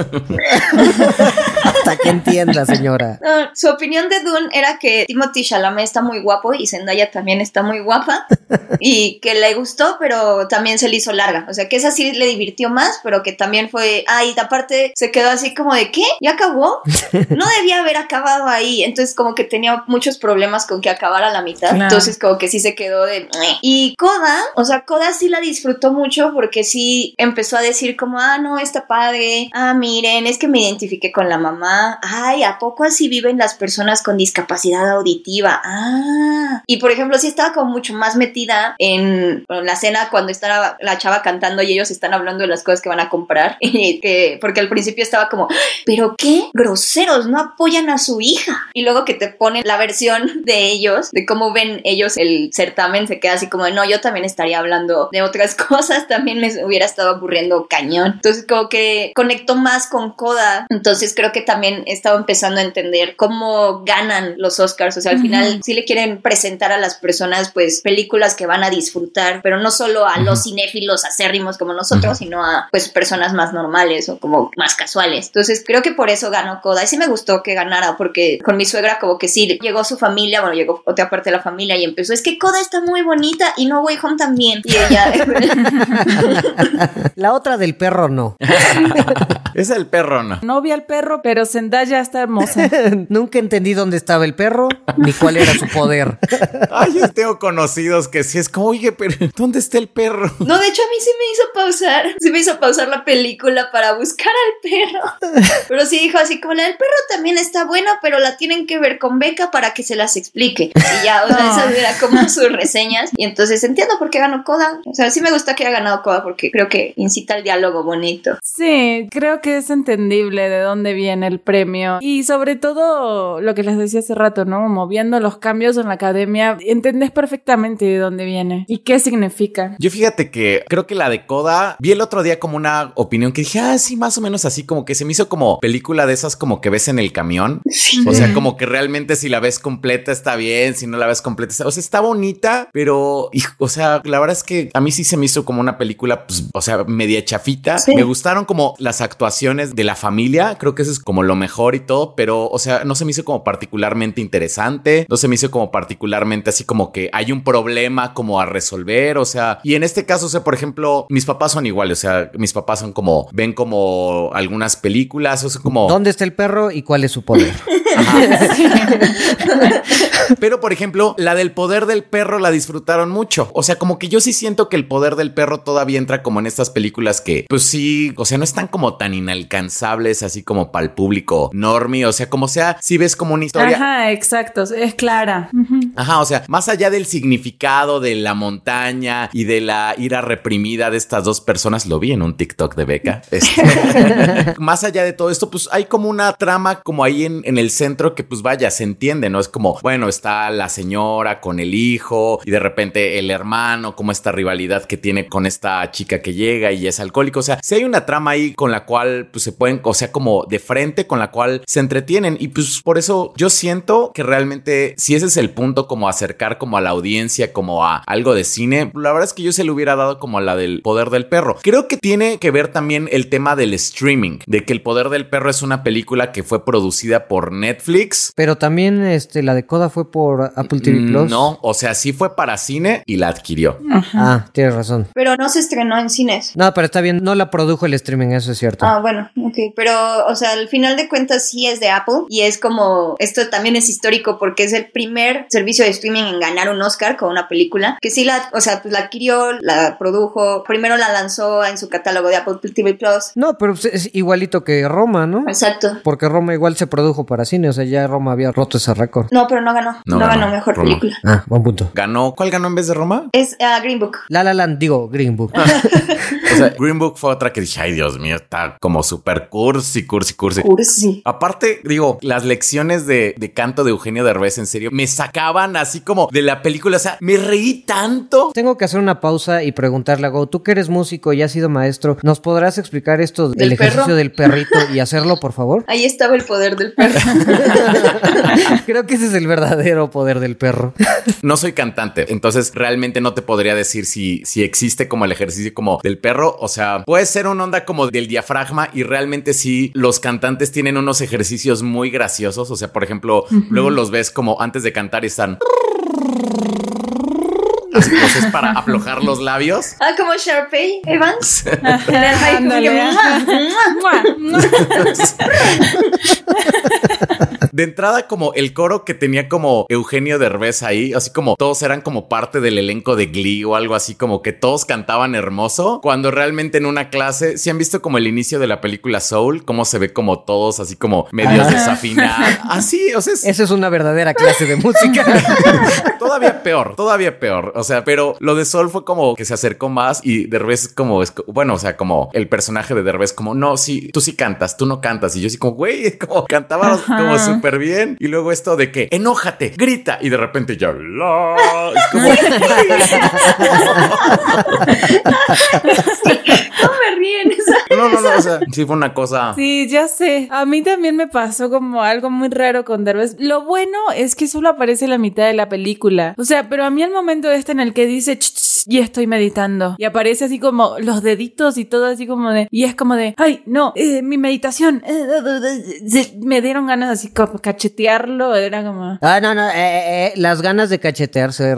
Hasta que entienda, señora. No, su opinión de Dune era que Timothy Chalamet está muy guapo y Zendaya también está muy guapa y que le gustó, pero también se le hizo larga. O sea, que esa sí le divirtió más, pero que también fue. Ah, y aparte se quedó así como de ¿qué? ¿Ya acabó? No debía haber acabado ahí. Entonces, como que tenía muchos problemas con que acabara la mitad. Claro. Entonces, como que sí se quedó de. Y Koda, o sea, Koda sí la disfrutó mucho porque sí empezó a decir como, ah, no, está padre. Ah, miren, es que me identifiqué con la mamá. Ay, ¿a poco así viven las personas con discapacidad auditiva? Ah. Y por ejemplo, sí estaba como mucho más metida en la escena cuando estaba la chava cantando y ellos están hablando de las cosas que van a comprar. Y que, porque al principio estaba como, pero qué groseros, no apoyan a su hija. Y luego que te ponen la versión de ellos, de cómo ven ellos el certamen, se queda así como, no, yo también estaría hablando de otras cosas, también me hubiera estado aburriendo cañón. Entonces como que conectó más con Coda. Entonces creo que también he estado empezando a entender cómo ganan los Oscars. O sea, al final sí le quieren presentar a las personas pues películas que van a disfrutar, pero no solo a los cinéfilos acérrimos como nosotros, sino a pues personas más normales o como más casuales. Entonces creo que por eso ganó Coda. Y sí me gustó que ganara porque con mi suegra como que sí llegó su familia, bueno, llegó otra parte de la familia y empezó, es que Coda está muy bonita y No Way Home también. Y ella... La otra del perro no. Es el perro, ¿no? No vi al perro, pero Zendaya está hermosa. Nunca entendí dónde estaba el perro ni cuál era su poder. Ay, yo tengo conocidos que sí es como, oye, pero ¿dónde está el perro? No, de hecho a mí sí me hizo pausar, sí me hizo pausar la película para buscar al perro. Pero sí dijo así como la del perro también está buena, pero la tienen que ver con Beca para que se las explique. Y ya, o sea, esas era como sus reseñas. Y entonces entiendo por qué ganó Coda. O sea, sí me gusta que haya ganado Coda porque creo que incita el diálogo bonito. Sí, creo que es entendible de dónde viene el premio. Y sobre todo lo que les decía hace rato, ¿no? Como viendo los cambios en la academia, entendés perfectamente de dónde viene y qué significa. Yo fíjate que creo que la de Coda vi el otro día como una opinión que dije, ah, sí, más o menos así, como que se me hizo como película de esas como que ves en el camión. O sea, como que realmente si la ves completa está bien, si no la ves completa está... O sea, está bonita, pero, hijo, o sea, la verdad es que a mí sí se me hizo como una película, pues, o sea, media chafita. Sí. Me gustaron como las actuaciones de la familia, creo que eso es como lo mejor y todo, pero, o sea, no se me hizo como particularmente interesante, no se me hizo como particularmente así como que hay un problema como a resolver, o sea, y en este caso, o sea, por ejemplo, mis papás son iguales, o sea, mis papás son como, ven como algunas películas, o sea, como... ¿Dónde está el perro y cuál es su poder? Pero, por ejemplo, la del poder del perro la disfrutaron mucho. O sea, como que yo sí siento que el poder del perro todavía entra como en estas películas que, pues sí, o sea, no están como tan inalcanzables así como para el público normie. O sea, como sea, si ves como una historia. Ajá, exacto, es clara. Ajá, o sea, más allá del significado de la montaña y de la ira reprimida de estas dos personas, lo vi en un TikTok de Beca. este, más allá de todo esto, pues hay como una trama como ahí en, en el centro que pues vaya, se entiende, ¿no? Es como, bueno, está la señora con el hijo y de repente el hermano, como esta rivalidad que tiene con esta chica que llega y es alcohólico. O sea, si hay una trama ahí con la cual pues se pueden, o sea, como de frente, con la cual se entretienen y pues por eso yo siento que realmente si ese es el punto como acercar como a la audiencia como a algo de cine, la verdad es que yo se lo hubiera dado como la del poder del perro. Creo que tiene que ver también el tema del streaming, de que el poder del perro es una película que fue producida por Netflix. Pero también este, la de Coda fue por Apple TV Plus. Mm, No, o sea, sí fue para cine y la adquirió. Ah, tienes razón. Pero no se estrenó en cines. No, pero está bien, no la produjo el streaming, eso es cierto. Ah, bueno, ok. Pero, o sea, al final de cuentas sí es de Apple y es como, esto también es histórico porque es el primer servicio de streaming en ganar un Oscar con una película, que sí la, o sea, pues la adquirió, la produjo, primero la lanzó en su catálogo de Apple TV Plus. No, pero pues, es igualito que Roma, ¿no? Exacto. Porque Roma igual se produjo para cine, o sea, ya Roma había roto ese récord. No, pero no ganó. No No, ganó. ganó mejor Roma. película. Ah, buen punto. Ganó, ¿cuál ganó en vez de Roma? Es ah, Green Book. La La Land, digo, Green Book. O sea, Green Book fue otra que dije, ay Dios mío, está como súper cursi, cursi, cursi. Cursi. Aparte, digo, las lecciones de, de canto de Eugenio Derbez, en serio, me sacaban así como de la película. O sea, me reí tanto. Tengo que hacer una pausa y preguntarle a Go, tú que eres músico y has sido maestro, ¿nos podrás explicar esto del ¿Del ejercicio perro? del perrito y hacerlo, por favor? Ahí estaba el poder del perro. Creo que ese es el verdadero poder del perro. No soy cantante, entonces realmente no te podría decir si, si existe como el ejercicio como del perro. O sea, puede ser una onda como del diafragma y realmente sí los cantantes tienen unos ejercicios muy graciosos. O sea, por ejemplo, luego los ves como antes de cantar y están... Es para aflojar los labios. Ah, como Sharpay Evans. De entrada, como el coro que tenía como Eugenio Derbez ahí, así como todos eran como parte del elenco de Glee o algo así, como que todos cantaban hermoso, cuando realmente en una clase, si han visto como el inicio de la película Soul, cómo se ve como todos así como medios Ah. desafinados. Así, o sea, es Eso es una verdadera clase de música. todavía peor, todavía peor. O sea, pero lo de Soul fue como que se acercó más y Derbez es como, bueno, o sea, como el personaje de Derbez, como, no, sí, tú sí cantas, tú no cantas. Y yo así como, güey, como cantaba como súper bien. Y luego esto de que, enójate, grita. Y de repente ya, la, es como, No me ríen. no, no, no, o sea, sí fue una cosa. Sí, ya sé. A mí también me pasó como algo muy raro con Derbez. Lo bueno es que solo aparece en la mitad de la película. O sea, pero a mí el momento este en el que dice "Ch, ch, y estoy meditando y aparece así como los deditos y todo así como de y es como de ay no eh, mi meditación eh, eh, eh, eh", me dieron ganas así como cachetearlo era como Ah, no, no, eh, eh, eh, las ganas de cachetearse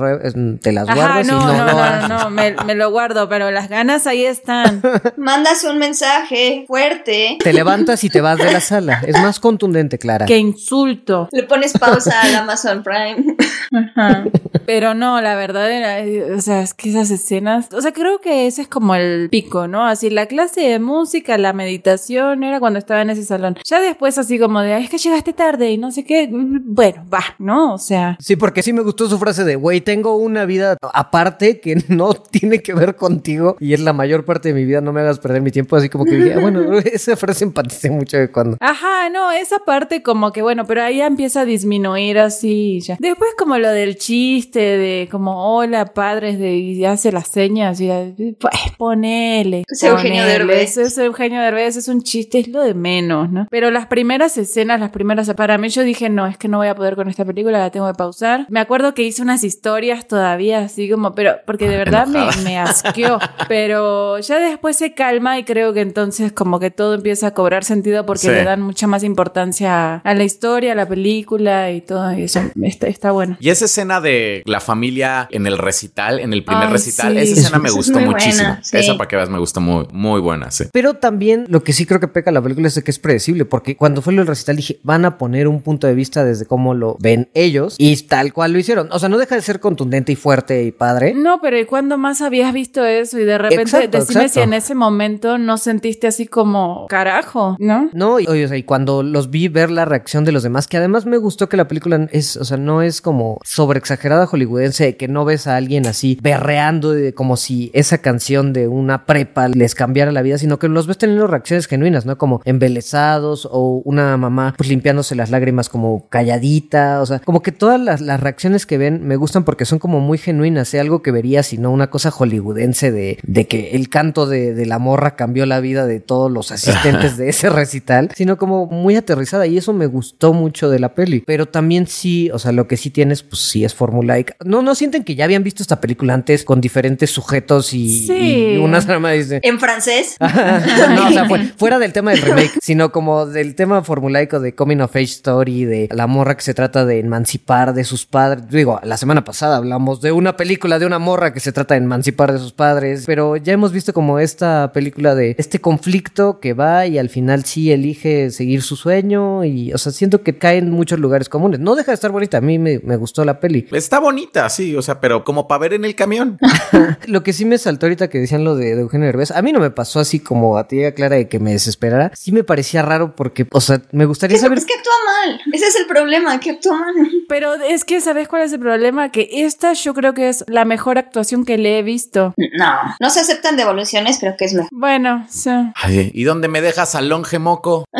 te las Ajá, guardas no, y no, no, no, no, no, me, me lo guardo, pero las ganas ahí están. Mandas un mensaje fuerte. Te levantas y te vas de la sala. Es más contundente, Clara. Qué insulto. Le pones pausa al Amazon Prime. Ajá. Pero no, la verdad era, o sea, es que esas escenas, o sea, creo que ese es como el pico, ¿no? Así la clase de música, la meditación, era cuando estaba en ese salón. Ya después así como de, "Ay, es que llegaste tarde y no sé qué, mm, bueno, va, ¿no? O sea, Sí, porque sí me gustó su frase de, güey, tengo una vida aparte que no tiene que ver contigo y es la mayor parte de mi vida, no me hagas perder mi tiempo. Así como que dije, ah, bueno, esa frase empaticé mucho de cuando. Ajá, no, esa parte como que bueno, pero ahí empieza a disminuir así ya. Después como lo del chiste de como hola padres de y hace las señas y pues ponele. Es Eugenio Derbez. Es, Eugenio Derbez, es un chiste, es lo de menos, ¿no? Pero las primeras escenas, las primeras, para mí yo dije, no, es que no voy a poder con esta película, la tengo que pausar. Me acuerdo que hice unas historias todavía así como, pero porque de verdad me, me asqueó. Pero ya después se calma y creo que entonces como que todo empieza a cobrar sentido porque Sí. le dan mucha más importancia a la historia, a la película y todo y eso está, está bueno. Y esa escena de la familia en el recital, en el primer Recital, sí. esa escena me es gustó muchísimo. buena, sí. Esa para que veas me gustó muy, muy buena, sí. Pero también lo que sí creo que peca la película es de que es predecible, porque cuando fue lo del recital dije, van a poner un punto de vista desde cómo lo ven ellos y tal cual lo hicieron. O sea, no deja de ser contundente y fuerte y padre. No, pero ¿y cuándo más habías visto eso? Y de repente Exacto, decime exacto. si en ese momento no sentiste así como carajo, ¿no? No, y, oye, o sea, y cuando los vi ver la reacción de los demás, que además me gustó que la película es, o sea, no es como sobreexagerada hollywoodense, de que no ves a alguien así berreando de, como si esa canción de una prepa les cambiara la vida, sino que los ves teniendo reacciones genuinas, ¿no? Como embelesados o una mamá pues limpiándose las lágrimas como calladita, o sea, como que todas las, las reacciones que ven me gustan porque son como muy genuinas, sea algo que verías, sino una cosa hollywoodense de, de que el canto de, de la morra cambió la vida de todos los asistentes de ese recital, sino como muy aterrizada y eso me gustó mucho de la peli. Pero también sí, o sea, lo que sí tienes, pues sí es formulaica. No, no sienten que ya habían visto esta película antes con diferentes sujetos y, Sí. y una trama dice. En francés. no, o sea, fue- fuera del tema del remake, sino como del tema formulaico de Coming of Age Story, de la morra que se trata de emancipar de sus padres. Digo, la semana pasada hablamos de una película de una morra que se trata de emancipar de sus padres, pero ya hemos visto como esta película de este conflicto que va y al final sí elige seguir su sueño y, o sea, siento que cae en muchos lugares comunes. No deja de estar bonita, a mí me, me gustó la peli. Está bonita, sí, o sea, pero como para ver en el camión. Lo que sí me saltó ahorita que decían lo de, de Eugenio Derbez, a mí no me pasó así como a ti, Clara, de que me desesperara. Sí me parecía raro porque, o sea, me gustaría Es, saber... es que actúa mal. Ese es el problema, que actúa mal. Pero es que, ¿sabes cuál es el problema? Que esta yo creo que es la mejor actuación que le he visto. No. No se aceptan devoluciones, pero que es mejor. Bueno, sí. Ay, ¿Y dónde me dejas al longe moco?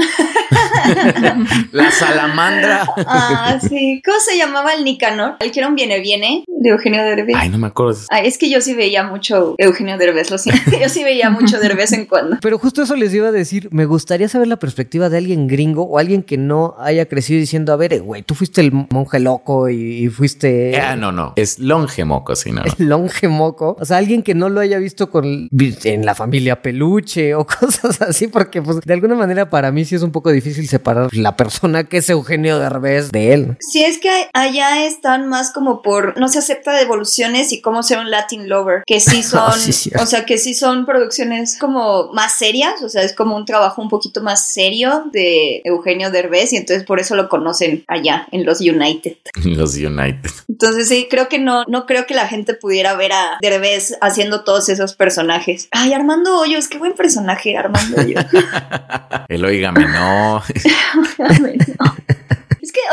La salamandra. Ah, sí. ¿Cómo se llamaba el Nicanor? El que era un viene viene de Eugenio Derbez. Ay, no me acuerdo. Ay, es que yo sí veía mucho Eugenio Derbez, lo siento. Yo sí veía mucho de vez en cuando. Pero justo eso les iba a decir, me gustaría saber la perspectiva de alguien gringo o alguien que no haya crecido diciendo, a ver, eh, güey, tú fuiste el monje loco y, y fuiste... Ah, no, no. Es longe moco, sí, no. no. El longe moco. O sea, alguien que no lo haya visto con en la familia peluche o cosas así, porque pues de alguna manera para mí sí es un poco difícil separar la persona que es Eugenio Derbez de él. Sí, es que allá están más como por no se acepta devoluciones y cómo ser un Latin lover, que sí son, sí, o sea, que sí son producciones como más serias, o sea, es como un trabajo un poquito más serio de Eugenio Derbez y entonces por eso lo conocen allá en los United. Los United. Entonces sí, creo que no, no creo que la gente pudiera ver a Derbez haciendo todos esos personajes. Ay, Armando Hoyos, qué buen personaje, Armando Hoyos. El oígame, no. Es que,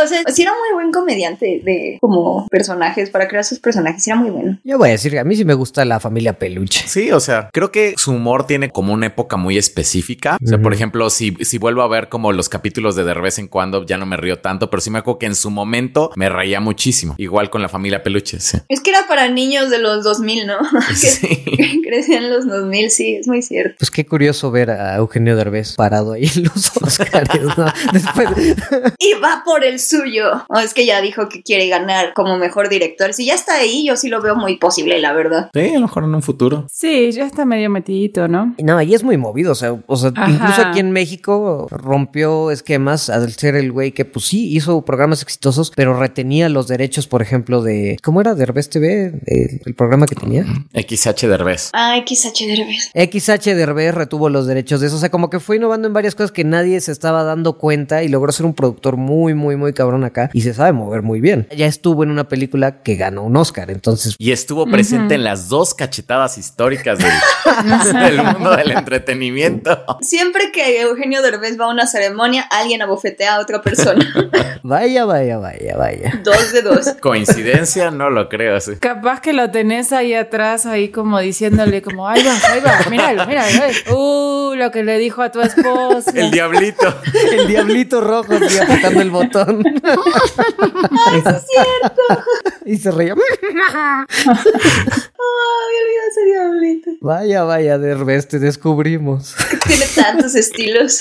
o sea, sí era muy buen comediante de como personajes, para crear sus personajes, sí era muy bueno. Yo voy a decir, a mí sí me gusta la familia peluche. Sí, o sea, creo que su humor tiene como una época muy específica. O sea, por ejemplo, si, si vuelvo a ver como los capítulos de de vez en cuando, ya no me río tanto, pero sí me acuerdo que en su momento me reía muchísimo. Igual con la familia peluche, sí. Es que era para niños de los 2000, ¿no? que Sí. crecían en los 2000, sí, es muy cierto. Pues qué curioso ver a Eugenio Derbez parado ahí en los Oscars, ¿no? Después, Y va por el suyo. Oh, es que ya dijo que quiere ganar como mejor director. Si ya está ahí, yo sí lo veo muy posible, la verdad. Sí, a lo mejor en un futuro. Sí, ya está medio metidito, ¿no? No, y es muy movido, o sea, o sea Ajá. incluso aquí en México rompió esquemas al ser el güey que pues sí hizo programas exitosos, pero retenía los derechos, por ejemplo, de ¿cómo era? Derbez TV, el, el programa que tenía. XH Derbez. Ay, XH Derbez. XH Derbez retuvo los derechos de eso, o sea, como que fue innovando en varias cosas que nadie se estaba dando cuenta y logró ser un productor muy, muy, muy cabrón acá y se sabe mover muy bien. Ya estuvo en una película que ganó un Oscar, entonces Y estuvo presente en las dos cachetadas históricas del, del mundo del entretenimiento. Siempre que Eugenio Derbez va a una ceremonia, alguien abofetea a otra persona. vaya, vaya, vaya, vaya. dos de dos. Coincidencia, no lo creo. sí. Capaz que lo tenés ahí atrás, ahí como diciéndole como, ahí va, ahí va, míralo, míralo. eh. Uh, lo que le dijo a tu esposa. El diablito. El diablito rojo sigue apretando el botón. Es cierto. y se reía. Ay, diablito. Vaya, vaya, Derbez, te descubrimos. Tiene tantos estilos.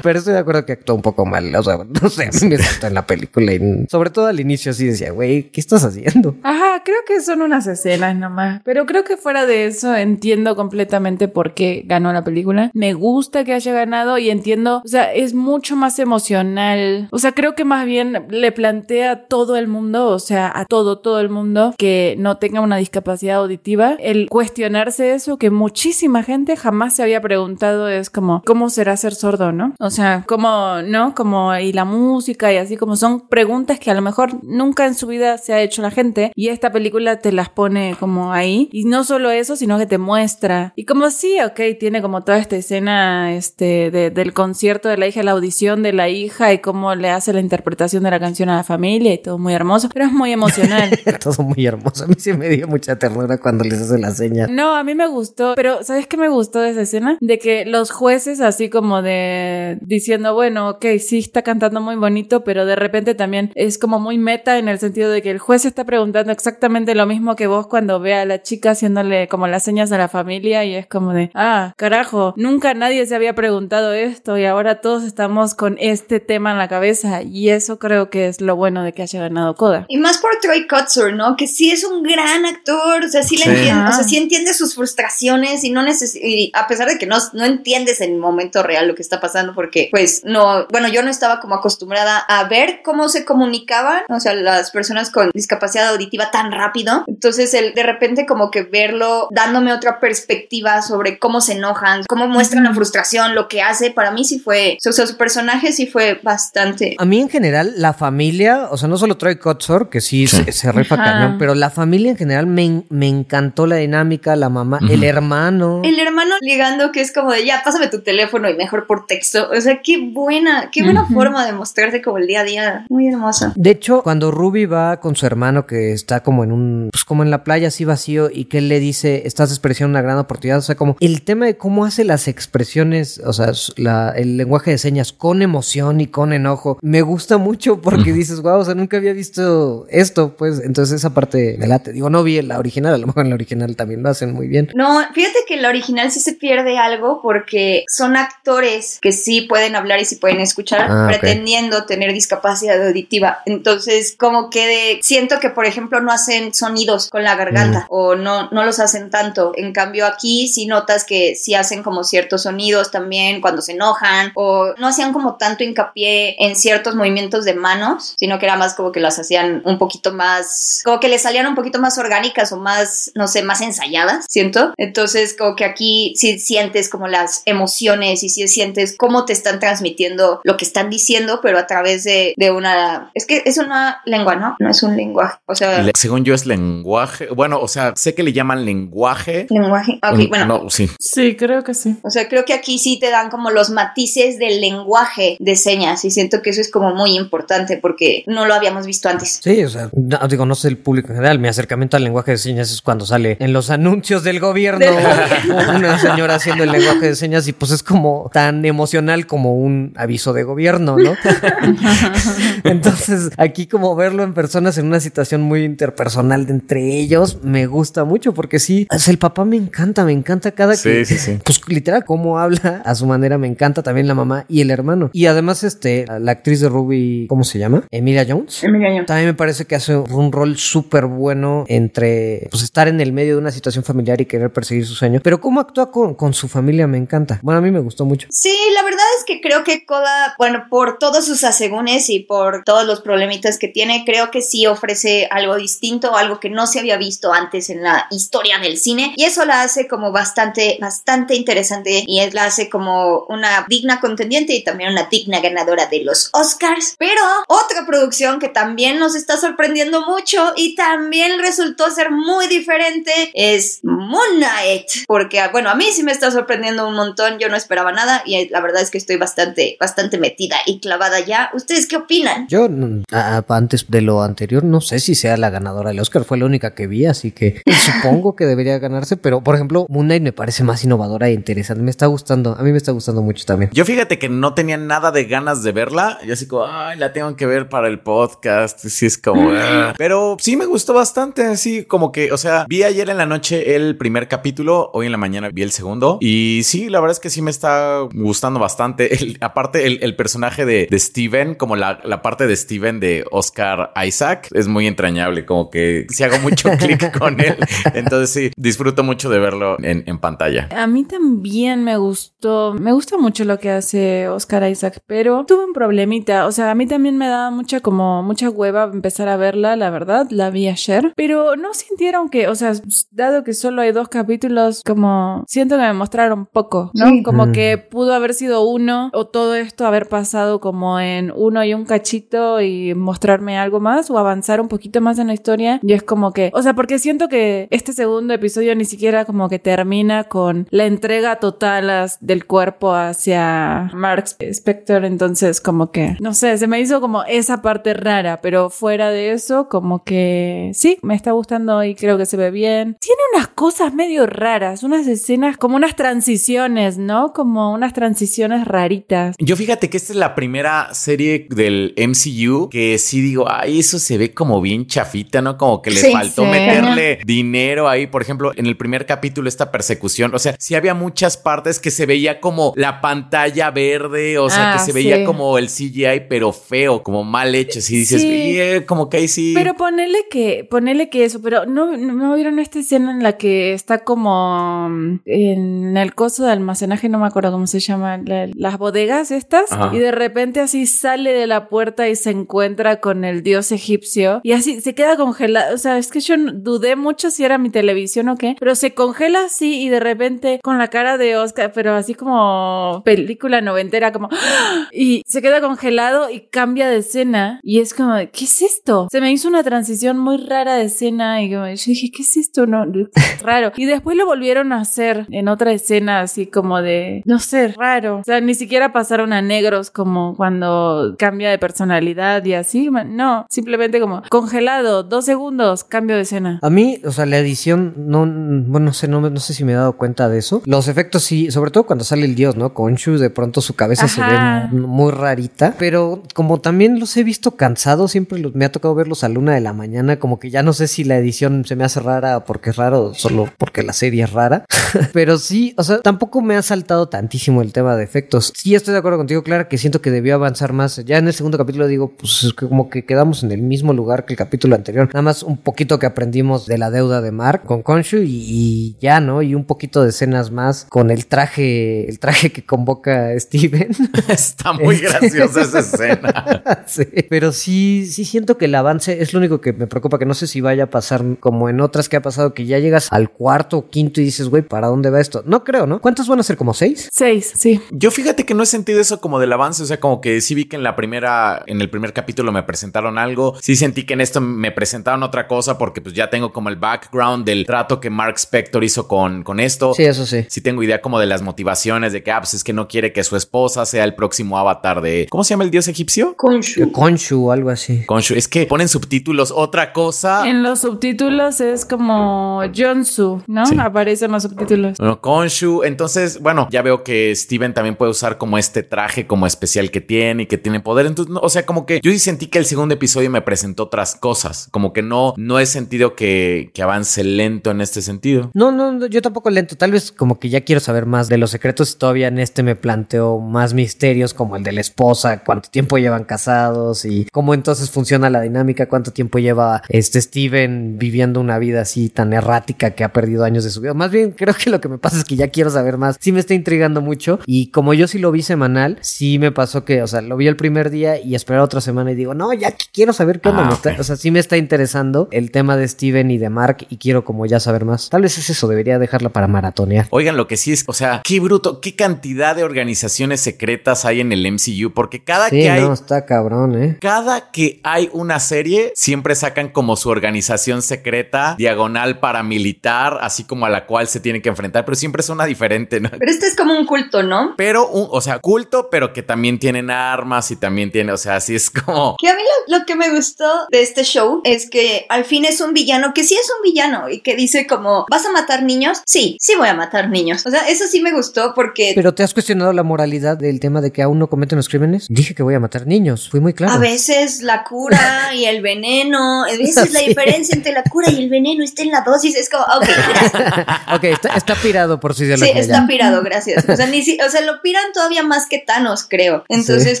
Pero estoy de acuerdo que actuó un poco mal. O sea, no sé, me saltó en la película. Y sobre todo al inicio así decía, güey, ¿qué estás haciendo? Ajá, creo que son unas escenas nomás. Pero creo que fuera de eso entiendo completamente por qué ganó la película. Me gusta que haya ganado y entiendo, o sea, es mucho más emocional. O sea, creo que más bien le plantea a todo el mundo, o sea, a todo, todo el mundo que no tenga una discapacidad auditiva, el cuestionarse eso que muchísima gente jamás se había preguntado es como, ¿cómo será ser sordo, no? O sea, ¿cómo, no? Como, y la música y así como son preguntas que a lo mejor nunca en su vida se ha hecho la gente y esta película te las pone como ahí. Y no solo eso, sino que te muestra. Y como sí, ok, tiene como toda esta escena este, de- del concierto de la hija, la audición de la hija y cómo le hace la interpretación de la canción a la familia y todo muy hermoso, pero es muy emocional. Todo muy hermoso. A mí sí me dio mucha ternura cuando les hace la seña. No, a mí me gustó, pero ¿sabes qué me gustó de esa escena? De que los jueces así como de diciendo, bueno, ok, sí está cantando muy bonito, pero de repente también es como muy meta en el sentido de que el juez está preguntando exactamente lo mismo que vos cuando ve a la chica haciéndole como las señas a la familia y es como de, ah, carajo, nunca nadie se había preguntado esto y ahora todos estamos con este tema en la cabeza y eso creo que es lo bueno de que haya ganado Coda. Y más por Troy Kotsur, ¿no? Que sí es un gran actor, o sea, sí, le Sí. entiende, o sea, Ah. sí entiende sus frustraciones y no neces y a pesar de que no, no entiendes en el momento real lo que está pasando porque pues no, bueno, yo no estaba como acostumbrada a ver cómo se comunicaban, o sea, las personas con discapacidad auditiva tan rápido. Entonces, el de repente como que verlo dándome otra perspectiva sobre cómo se enojan, cómo muestran la frustración, lo que hace, para mí sí fue, o sea, su personaje sí fue bastante A mí en general, la familia, o sea, no solo Troy Kotsur, que sí, Se, se, rifa Ajá. cañón, pero la familia en general me, me encantó la dinámica, la mamá, el hermano. El hermano ligando que es como de ya, pásame tu teléfono y mejor por texto. O sea, qué buena, qué buena Ujú. forma de mostrarte como el día a día. Muy hermosa. De hecho, cuando Ruby va con su hermano que está como en un, pues como en la playa así vacío y que él le dice, estás desperdiciando una gran oportunidad, o sea, como el tema de cómo hace las expresiones, o sea, la- el lenguaje de señas con emoción y con enojo, me gusta mucho porque dices, wow, o sea, nunca había visto esto, pues, entonces esa parte me late. Digo, no vi la original, a lo mejor en la original también lo hacen muy bien. No, fíjate que en la original sí se pierde algo porque son actores que sí pueden hablar y sí pueden escuchar, Ah, pretendiendo tener discapacidad auditiva. Entonces, como que de- siento que, por ejemplo, no hacen sonidos con la garganta o no, no los hacen tanto. En cambio, aquí sí notas que sí hacen como ciertos sonidos también cuando se enojan o no hacían como tanto hincapié en ciertos movimientos de manos, sino que era más como que las hacían un poquito más, como que les salían un poquito más orgánicas o más, no sé, más ensayadas, siento. Entonces, como que aquí sí sientes como las emociones y sí sientes cómo te están transmitiendo lo que están diciendo, pero a través de, de una... Es que es una lengua, ¿no? No es un lenguaje. O sea, Le- según yo es lenguaje. Bueno, o sea, sé que le llaman lenguaje. lenguaje. Ok, bueno. No, sí. Sí, creo que sí. O sea, creo que aquí sí te dan como los matices del lenguaje de señas y siento que eso es como muy importante porque no lo habíamos visto antes. Sí, o sea, no, digo, no sé el público en general. Mi acercamiento al lenguaje de señas es cuando sale en los anuncios del gobierno una señora haciendo el lenguaje de señas y pues es como tan emocional como un aviso de gobierno, ¿no? Entonces, aquí como verlo en personas en una situación muy interpersonal de entre ellos, me gusta mucho porque sí, el papá me encanta, me encanta cada Sí, que, sí, sí. pues literal, cómo habla a su manera, me encanta también la mamá y el hermano. Y además, este, la actriz de Ruby, ¿cómo se llama? Emilia Jones. También me parece que hace un rol súper bueno entre pues estar en el medio de una situación familiar y querer perseguir su sueño. Pero cómo actúa con, con su familia me encanta. Bueno, a mí me gustó mucho. Sí, la verdad es que creo que Koda, bueno, por todos sus asegúnes y por todos los problemitas que tiene, creo que sí ofrece algo distinto, algo que no se había visto antes en la historia del cine. Y eso la hace como bastante, bastante interesante y la hace como una digna contendiente y también una digna ganadora de los Oscars. Pero otra producción que también nos está sorprendiendo mucho y también resultó ser muy diferente es Moon Knight. Porque, bueno, a mí sí me está sorprendiendo un montón. Yo no esperaba nada y la verdad es que estoy bastante, bastante metida y clavada ya. ¿Ustedes qué opinan? Yo, mm, a- antes de lo anterior, no sé si sea la ganadora del Oscar. Fue la única que vi, así que supongo que debería ganarse. Pero, por ejemplo, Moon Knight me parece más innovadora e interesante. Me está gustando. A mí me está gustando mucho también. Yo fíjate que no tenía nada de ganas de verla. Yo así como, ay, la tengo que ver para el podcast. Sí, es como, ah. pero sí me gustó bastante. Así como que, o sea, vi ayer en la noche el primer capítulo, hoy en la mañana vi el segundo. Y sí, la verdad es que sí me está gustando bastante. El- aparte, el, el personaje de, de Steven, como la, la parte de Steven de Oscar Isaac, es muy entrañable. Como que si hago mucho clic con él. Entonces sí, disfruto mucho de verlo en, en pantalla. A mí también me gustó, me gusta mucho lo que hace Oscar Isaac, pero tuve un problemita, o sea, a mí también me da mucha como mucha hueva empezar a verla, la verdad, la vi ayer, pero no sintieron que, o sea, dado que solo hay dos capítulos, como siento que me mostraron poco, ¿no? Sí. Como Mm. que pudo haber sido uno o todo esto haber pasado como en uno y un cachito y mostrarme algo más o avanzar un poquito más en la historia y es como que, o sea, porque siento que este segundo episodio ni siquiera como que termina con la entrega total del cuerpo hacia Mark Spector, entonces como que, no sé, se me hizo como esa parte rara, pero fuera de eso, como que sí, me está gustando y creo que se ve bien. Tiene unas cosas medio raras, unas escenas como unas transiciones, ¿no? Como unas transiciones raritas. Yo fíjate que esta es la primera serie del MCU que sí digo, ay, eso se ve como bien chafita, ¿no? Como que le Sí, faltó sí. meterle dinero ahí. Por ejemplo, en el primer capítulo, esta persecución, o sea, sí había muchas partes que se veía como la pantalla verde, o sea, Ah, que se veía sí. como el CGI, pero feo, como mal hecho. Y dices, Sí. "Eh, como que ahí sí. Pero ponele que, ponele que eso, pero no, no, ¿no vieron esta escena en la que está como mm, en el coso de almacenaje, no me acuerdo cómo se llama, la- las bodegas estas, Ajá. y de repente así sale de la puerta y se encuentra con el dios egipcio, y así se queda congelado, o sea, es que yo dudé mucho si era mi televisión o qué, pero se congela así y de repente con la cara de Oscar, pero así como película noventera, como, ¡ah! y se queda congelado y cambia de escena, y es como, ¿qué es esto? Se me hizo una transición muy rara de escena, y como, yo dije, ¿qué es esto? No, es raro. Y después lo volvieron a hacer en otra escena, así como de, no sé, raro. O sea, ni siquiera pasaron a negros como cuando cambia de personalidad y así. No, simplemente como congelado, dos segundos, cambio de escena. A mí, o sea, la edición, no, bueno, no sé, no, no sé si me he dado cuenta de eso. Los efectos sí, sobre todo cuando sale el dios, ¿no? Conchu, de pronto su cabeza se Ajá. ve mu- muy rarita. Pero como también los he visto cansados, siempre los- me ha tocado verlos a luna de la mañana, como que ya no sé si la edición se me hace rara porque es raro, solo porque la serie es rara. pero sí, o sea, tampoco me ha saltado tantísimo el tema de efectos. Sí, estoy de acuerdo contigo, Clara, que siento que debió avanzar más. Ya en el segundo capítulo digo, pues es que como que quedamos en el mismo lugar que el capítulo anterior. Nada más un poquito que aprendimos de la deuda de Mark con Khonshu y, y ya, ¿no? Y un poquito de escenas más con el traje, el traje que convoca Steven. Está muy Este- graciosa esa escena. sí, pero sí, sí siento que el avance es lo único que me preocupa, que no sé si vaya a pasar como en otras que ha pasado, que ya llegas al cuarto o quinto y dices, güey, ¿para dónde va esto? No creo, ¿no? ¿Cuántos van a ser? ¿Como seis? Seis, sí. Yo fíjate que no he sentido eso como del avance, o sea, como que sí vi que en la primera, en el primer capítulo me presentaron algo, sí sentí que en esto me presentaron otra cosa porque pues ya tengo como el background del trato que Mark Spector hizo con, con esto. Sí, eso sí. Sí tengo idea como de las motivaciones de que, ah, pues es que no quiere que su esposa sea el próximo avatar de... ¿Cómo se llama el dios egipcio? Khonshu. Khonshu o algo así. Khonshu. Es que ponen subtítulos otra cosa. En los subtítulos es como Jonsu, ¿no? Sí. Aparecen los subtítulos. Bueno, Khonshu. Entonces, bueno, ya veo que Steven también puede usar como este traje como especial que tiene y que tiene poder. Entonces, no, o sea, como que yo sí sentí que el segundo episodio me presentó otras cosas. Como que no, no he sentido que, que avance lento en este sentido. No, no, no, yo tampoco lento. Tal vez como que ya quiero saber más de los secretos todavía en este me planteo más misterios como el de la esposa, cuánto tiempo llevan casados y cómo entonces funciona la dinámica, cuánto tiempo lleva este Steven viviendo una vida así tan errática que ha perdido años de su vida. Más bien creo que lo que me pasa es que ya quiero saber más. Sí me está intrigando mucho y como yo sí lo vi semanal, sí me pasó que, o sea, lo vi el primer día y esperar otra semana y digo, no, ya quiero saber qué onda. Ah, me está- ok. o sea, sí me está interesando el tema de Steven y de Mark y quiero como ya saber más. Tal vez es eso, debería dejarla para maratonear. Oigan, lo que sí es, o sea, qué bruto, qué cantidad de organizaciones secretas hay en el MCU, porque cada Sí, que hay no, está cabrón, ¿eh? Cada que hay una serie, siempre sacan como su organización secreta, diagonal paramilitar, así como a la cual se tienen que enfrentar, pero siempre es una diferente, ¿no? Pero este es como un culto, ¿no? Pero, un, o sea, culto, pero que también tienen armas y también tiene, o sea, así es como... Que a mí lo, lo que me gustó de este show es que al fin es un villano que sí es un villano y que dice como, ¿vas a matar niños? Sí, sí voy a matar niños. O sea, eso sí me gustó porque Pero ¿te has cuestionado la moralidad del tema de que aún no cometen los crímenes? Dije que voy a matar niños, fui muy claro. a veces la cura y el veneno, a veces la Sí. diferencia entre la cura y el veneno está en la dosis. Es como, ok, gracias. ok, está, está pirado por su Sí, ideología. está ya. pirado, gracias. O sea, ni si- o sea, lo piran todavía más que Thanos, creo. Entonces,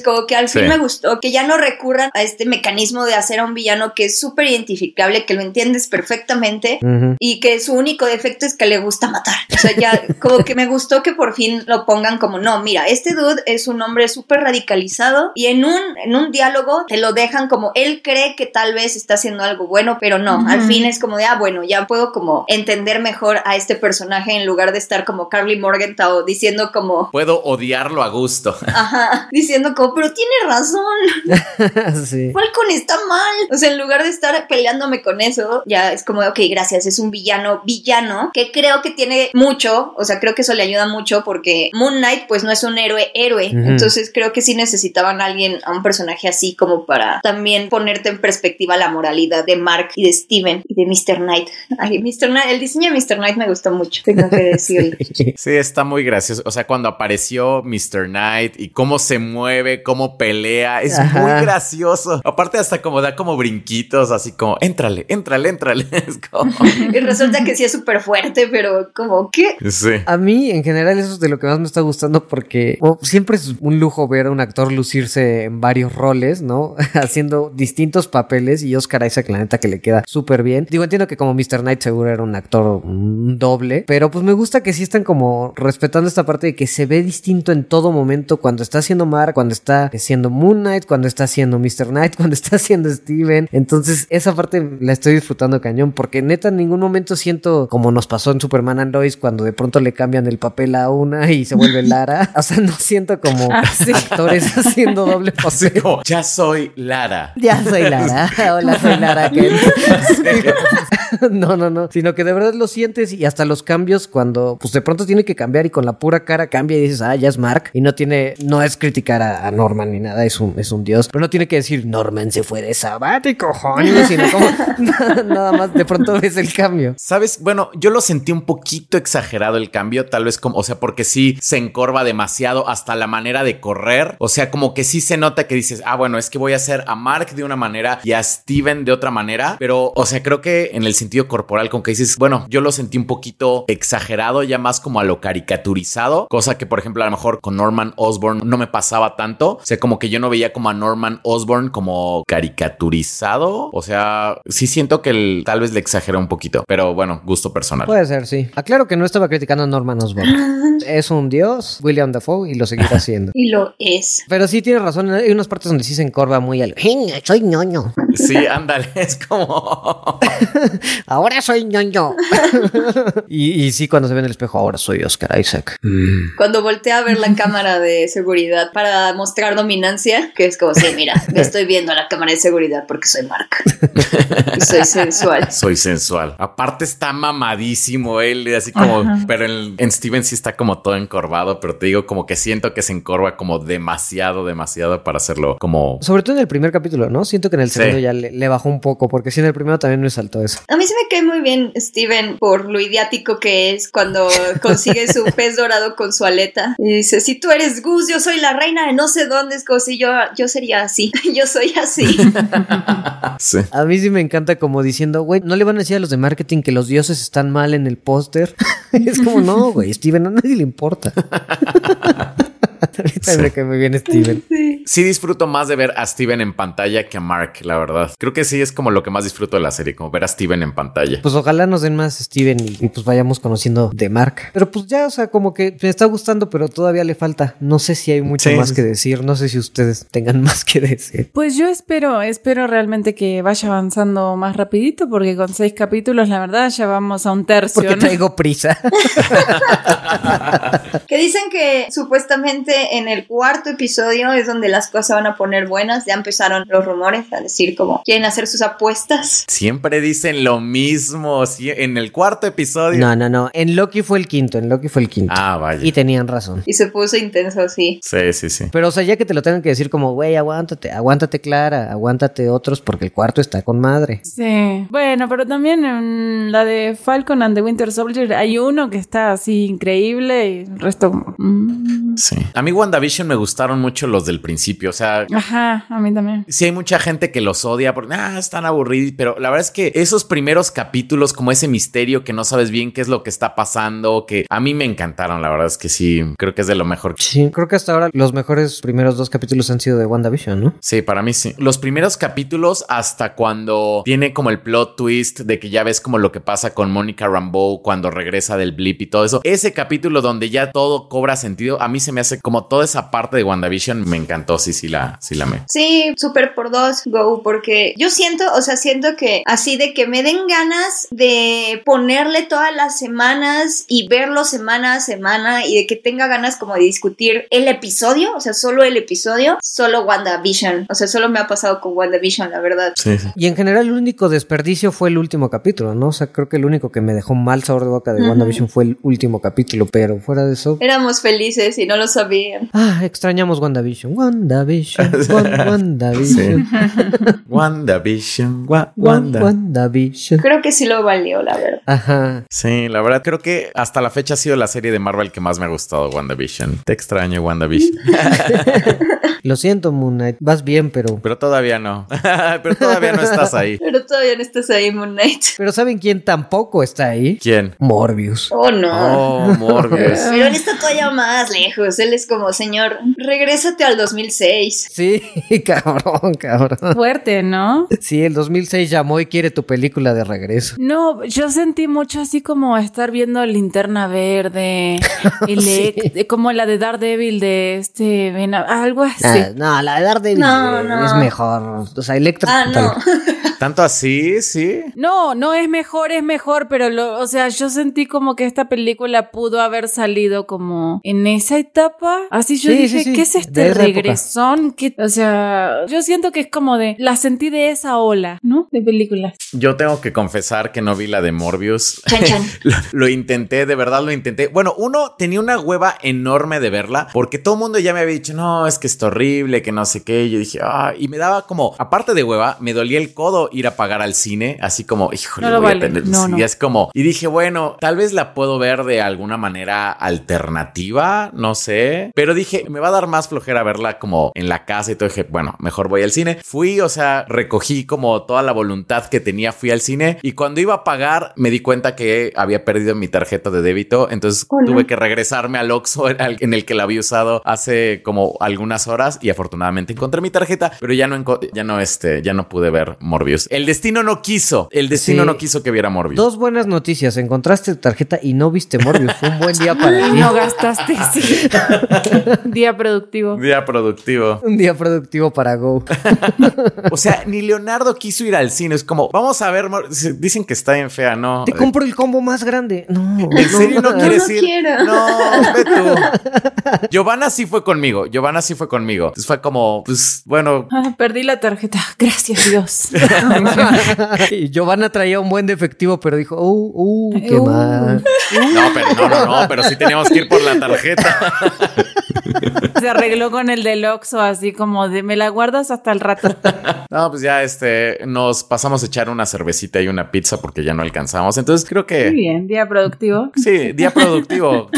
como que al fin Sí. me gustó que ya no recurran a este mecanismo de hacer a un villano que es súper identificable, que lo entiendes perfectamente y que su único defecto es que le gusta matar. O sea, ya como que me gustó que por fin lo pongan como, no, mira, este dude es un hombre súper radicalizado y en un, en un diálogo te lo dejan como él cree que tal vez está haciendo algo bueno, pero no, al fin es como de, ah, bueno, ya puedo como entender mejor a este personaje en lugar de estar como Carly Morgenthau diciendo como... Puedo odiarlo a gusto. Ajá, diciendo como, pero tiene razón, sí. Falcon está mal. O sea, en lugar de estar peleándome con eso, ya es como, ok, gracias, es un villano, villano, que creo que tiene mucho, o sea, creo que eso le ayuda mucho porque Moon Knight pues no es un héroe, héroe. Entonces creo que sí necesitaban a alguien, a un personaje así como para también ponerte en perspectiva la moralidad de Mark y de Steven y de Mr. Knight. Ay, Mr. Knight, el diseño de Mr. Knight me gustó mucho, tengo que decirlo. Sí. Sí, está muy gracioso. O sea, cuando apareció Mr. Knight y cómo se mueve, cómo pelea, es Ajá. muy gracioso. Aparte, hasta como da como brinquitos, así como, éntrale, éntrale, éntrale. Es como, Y resulta que sí es súper fuerte, pero como, ¿qué? sí. A mí, en general, eso es de lo que más me está gustando porque oh, siempre es un lujo ver a un actor lucirse en varios roles, ¿no? Haciendo distintos papeles y Oscar Isaac, la neta, que le queda súper bien. Digo, entiendo que como Mr. Knight seguro era un actor mm, doble, pero pues me gusta que sí están como respetando esta parte de que se ve distinto en todo momento cuando está haciendo Mark, cuando está haciendo Moon Knight, cuando está haciendo Mr. Knight, cuando está haciendo Steven. Entonces, esa parte la estoy disfrutando cañón porque neta en ningún momento siento como nos pasó en Superman and Lois cuando de pronto le cambian el papel a una y se vuelve Lara. O sea, no siento como actores haciendo doble como, ya soy Lara. Ya soy Lara. Hola, soy Lara. No, no, no. Sino que de verdad lo sientes y hasta los cambios cuando pues de pronto tiene que cambiar y con la pura cara cambia y dices, ah, ya es Mark. Y no tiene, no es criticar a, a Norman ni nada, es un, es un dios. Pero no tiene que decir, Norman se fue de sabático, cojones, sino como nada más de pronto ves el cambio. ¿Sabes? Bueno, yo lo sentí un poquito exagerado el cambio, tal vez como, o sea, porque sí se encorva demasiado hasta la manera de correr. O sea, como que sí se nota que dices, ah, bueno, es que voy a hacer a Mark de una manera y a Steven de otra manera. Pero, o sea, creo que en el sentido corporal, como que dices, bueno, yo lo sentí un poquito exagerado, ya más como a lo caricaturizado, cosa que, por ejemplo, a lo mejor con Norman Osborn no me pasaba tanto. O sea, como que yo no veía como a Norman Osborn como caricaturizado. O sea, sí siento que el- tal vez le exageré un poquito, pero bueno, gusto personal. Puede ser, sí. Aclaro que no estaba criticando a Norman Osborn. es un dios, William Dafoe, y lo seguirá siendo. Y lo es. Pero sí tienes razón, hay unas partes donde sí se encorva muy al... "Hey, Soy ñoño. Sí, ándale, es como... Ahora soy ñoño. y, y sí, cuando se ve en el espejo, ahora soy Oscar Isaac. Cuando voltea a ver la cámara de seguridad para mostrar dominancia, que es como, sí, mira, me estoy viendo a la cámara de seguridad porque soy Mark. Y soy sensual. Soy sensual. Aparte está mamadísimo él, así como, Ajá. pero en, en Steven sí está como todo encorvado, pero te digo como que siento que se encorva como demasiado, demasiado para hacerlo como... Sobre todo en el primer capítulo, ¿no? Siento que en el Sí. segundo ya le, le bajó un poco, porque sí en el primero también me saltó eso. A mí se me cae muy bien Steven por lo idiático que es cuando consigue su pez dorado con su aleta. Y dice, si tú eres Gus, yo soy la reina de no sé dónde. Es como si yo, yo sería así. Yo soy así. Sí. A mí sí me encanta como diciendo, güey, no le van a decir a los de marketing que los dioses están mal en el póster. es como, no, güey, Steven, a nadie le importa. Ahorita me cae muy bien Steven. Sí disfruto más de ver a Steven en pantalla que a Mark, la verdad. Creo que sí es como lo que más disfruto de la serie, como ver a Steven en pantalla. Pues ojalá nos den más Steven y, y, pues vayamos conociendo de Mark. Pero pues ya, o sea, como que me está gustando, pero todavía le falta. No sé si hay mucho Sí, más sí, que sí. decir. No sé si ustedes tengan más que decir. Pues yo espero, espero realmente que vaya avanzando más rapidito, porque con seis capítulos, la verdad, ya vamos a un tercio. Porque ¿no? traigo prisa. que dicen que supuestamente en el cuarto episodio es donde las cosas van a poner buenas. Ya empezaron los rumores a decir como quieren hacer sus apuestas. Siempre dicen lo mismo sí, en el cuarto episodio. no, no, no. En Loki fue el quinto. En Loki fue el quinto. Ah, vaya. Y tenían razón. Y se puso intenso así. Sí, sí, sí. Pero, o sea, ya que te lo tengan que decir como, güey, aguántate, aguántate Clara, aguántate otros porque el cuarto está con madre. Sí. Bueno, pero también en la de Falcon and the Winter Soldier hay uno que está así increíble y el resto como... mm. Sí. A mí WandaVision me gustaron mucho los del principio. O sea, Ajá, a mí también. sí hay mucha gente que los odia porque ah, están aburridos, pero la verdad es que esos primeros capítulos, como ese misterio que no sabes bien qué es lo que está pasando, que a mí me encantaron. La verdad es que sí, creo que es de lo mejor. Sí, creo que hasta ahora los mejores primeros dos capítulos han sido de WandaVision, ¿no? Sí, para mí sí. Los primeros capítulos hasta cuando tiene como el plot twist de que ya ves como lo que pasa con Mónica Rambeau cuando regresa del blip y todo eso. Ese capítulo donde ya todo cobra sentido, a mí se me hace como toda esa parte de WandaVision me encantó, sí, sí la, sí la me. Sí, súper por dos, go, porque yo siento, o sea, siento que así de que me den ganas de ponerle todas las semanas y verlo semana a semana y de que tenga ganas como de discutir el episodio, o sea, solo el episodio, solo WandaVision, o sea, solo me ha pasado con WandaVision, la verdad. Sí, sí. Y en general el único desperdicio fue el último capítulo, ¿no? O sea, creo que el único que me dejó mal sabor de boca de WandaVision fue el último capítulo, pero fuera de eso... Éramos felices y no lo sabían. Ah, extrañamos WandaVision. WandaVision. Wan- WandaVision. WandaVision, Wa- Wan- Wanda. WandaVision. Creo que sí lo valió, la verdad. Ajá. Sí, la verdad creo que hasta la fecha ha sido la serie de Marvel que más me ha gustado, WandaVision. Te extraño, WandaVision. Lo siento, Moon Knight. Vas bien, pero... Pero todavía no. Pero todavía no estás ahí. Pero todavía no estás ahí, Moon Knight. Pero ¿saben quién tampoco está ahí? ¿Quién? Morbius. Oh, no. Oh, Morbius. Pero él está todavía más lejos. Él es como, señor, regrésate al 2006. Sí, cabrón, cabrón. Fuerte, ¿no? Sí, el 2006 llamó y quiere tu película de regreso. No, yo sentí mucho así como estar viendo Linterna Verde, Elect- como la de Daredevil de este, algo así. Ah, no, la de Daredevil No, eh, no. es mejor. O sea, Electra. Ah, no. Tanto así, sí. No, no es mejor, es mejor, pero lo, o sea, yo sentí como que esta película pudo haber salido como en esa etapa. Así yo Sí, dije, sí, sí, ¿qué es este regresón? ¿Qué- o sea, yo siento que es como de, la sentí de esa ola, ¿no? De películas. Yo tengo que confesar que no vi la de Morbius. Chan, chan. lo, lo intenté, de verdad lo intenté. Bueno, uno tenía una hueva enorme de verla porque todo el mundo ya me había dicho, no, es que está horrible, que no sé qué. Y yo dije, ah, y me daba como, aparte de hueva, me dolía el codo ir a pagar al cine, así como, híjole, No lo voy vale. a tener. No, sí, no. es como, y dije, bueno, tal vez la puedo ver de alguna manera alternativa, no sé. Pero dije, me va a dar más flojera verla como en la casa y todo. Dije, bueno, mejor voy al cine. Fui, o sea, recogí como toda la voluntad que tenía, fui al cine y cuando iba a pagar me di cuenta que había perdido mi tarjeta de débito. Entonces tuve que regresarme al Oxxo en el que la había usado hace como algunas horas y afortunadamente encontré mi tarjeta, pero ya no, ya no, este, ya no pude ver Morbius. El destino no quiso, el destino Sí. no quiso que viera Morbius. Dos buenas noticias. Encontraste tu tarjeta y no viste Morbius. Fue un buen día para ti. no gastaste, sí. Día productivo. Día productivo. Un día productivo para Go. O sea, ni Leonardo quiso ir al cine. Es como, vamos a ver. Dicen que está bien fea, ¿no? Te compro el combo más grande. No. ¿En serio no, no. quieres no ir? quiero. No, ve tú. Giovanna sí fue conmigo. Giovanna sí fue conmigo. Entonces fue como, pues, bueno. Ah, perdí la tarjeta. Gracias, Dios. y Giovanna traía un buen defectivo, pero dijo, uh, uh, qué Uh. mal. No, pero no, no, no, pero sí teníamos que ir por la tarjeta. Se arregló con el del Oxxo, así como de me la guardas hasta el rato. No, pues ya este, nos pasamos a echar una cervecita y una pizza porque ya no alcanzamos. Entonces creo Muy que bien, día productivo. sí, día productivo.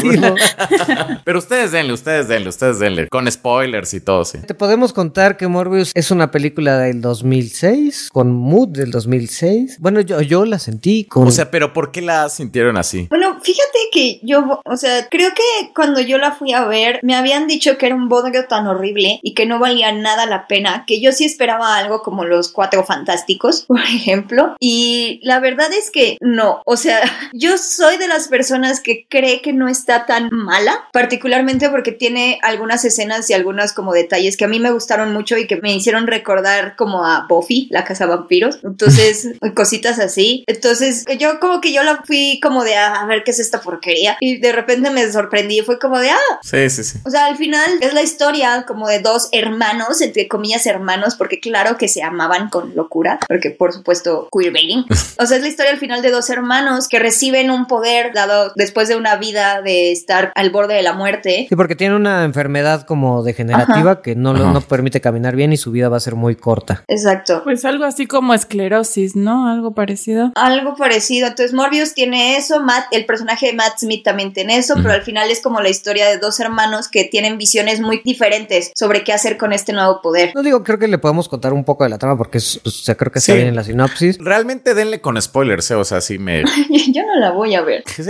Pero ustedes denle, ustedes denle, ustedes denle. Con spoilers y todo, sí. Te podemos contar que Morbius es una película del 2006, con mood del 2006. Bueno, yo, yo la sentí con... O sea, pero ¿por qué la sintieron así? Bueno, fíjate que yo, o sea, creo que cuando yo la fui a ver, me habían dicho que era un bodrio tan horrible y que no valía nada la pena, que yo sí esperaba algo como los cuatro fantásticos, por ejemplo. Y la verdad es que no, o sea, yo soy de las personas que cree que no está tan mala, particularmente porque tiene algunas escenas y algunos como detalles que a mí me gustaron mucho y que me hicieron recordar como a Buffy, la casa vampiros. Entonces, cositas así. Entonces, yo como que yo la fui como de "Ah, a ver qué es esta porquería y de repente me sorprendí y fue como de ah, Sí, sí, sí. o sea, al final es la historia como de dos hermanos, entre comillas hermanos, porque claro que se amaban con locura, porque por supuesto queerbaiting. O sea, es la historia al final de dos hermanos que reciben un poder dado después de una vida de estar al borde de la muerte. Sí, porque tiene una enfermedad como degenerativa que no, lo- no permite caminar bien y su vida va a ser muy corta. Exacto. Pues algo así como esclerosis, ¿no? Algo parecido. Algo parecido. Entonces Morbius tiene eso, Matt, el personaje de Matt Smith también tiene eso, pero al final es como la historia de dos hermanos que tienen visiones muy diferentes sobre qué hacer con este nuevo poder. No digo, creo que le podemos contar un poco de la trama porque es- pues, o sea, creo que está bien en la sinopsis. Realmente denle con spoilers, ¿eh? o sea, sí me, Yo no la voy a ver. sí,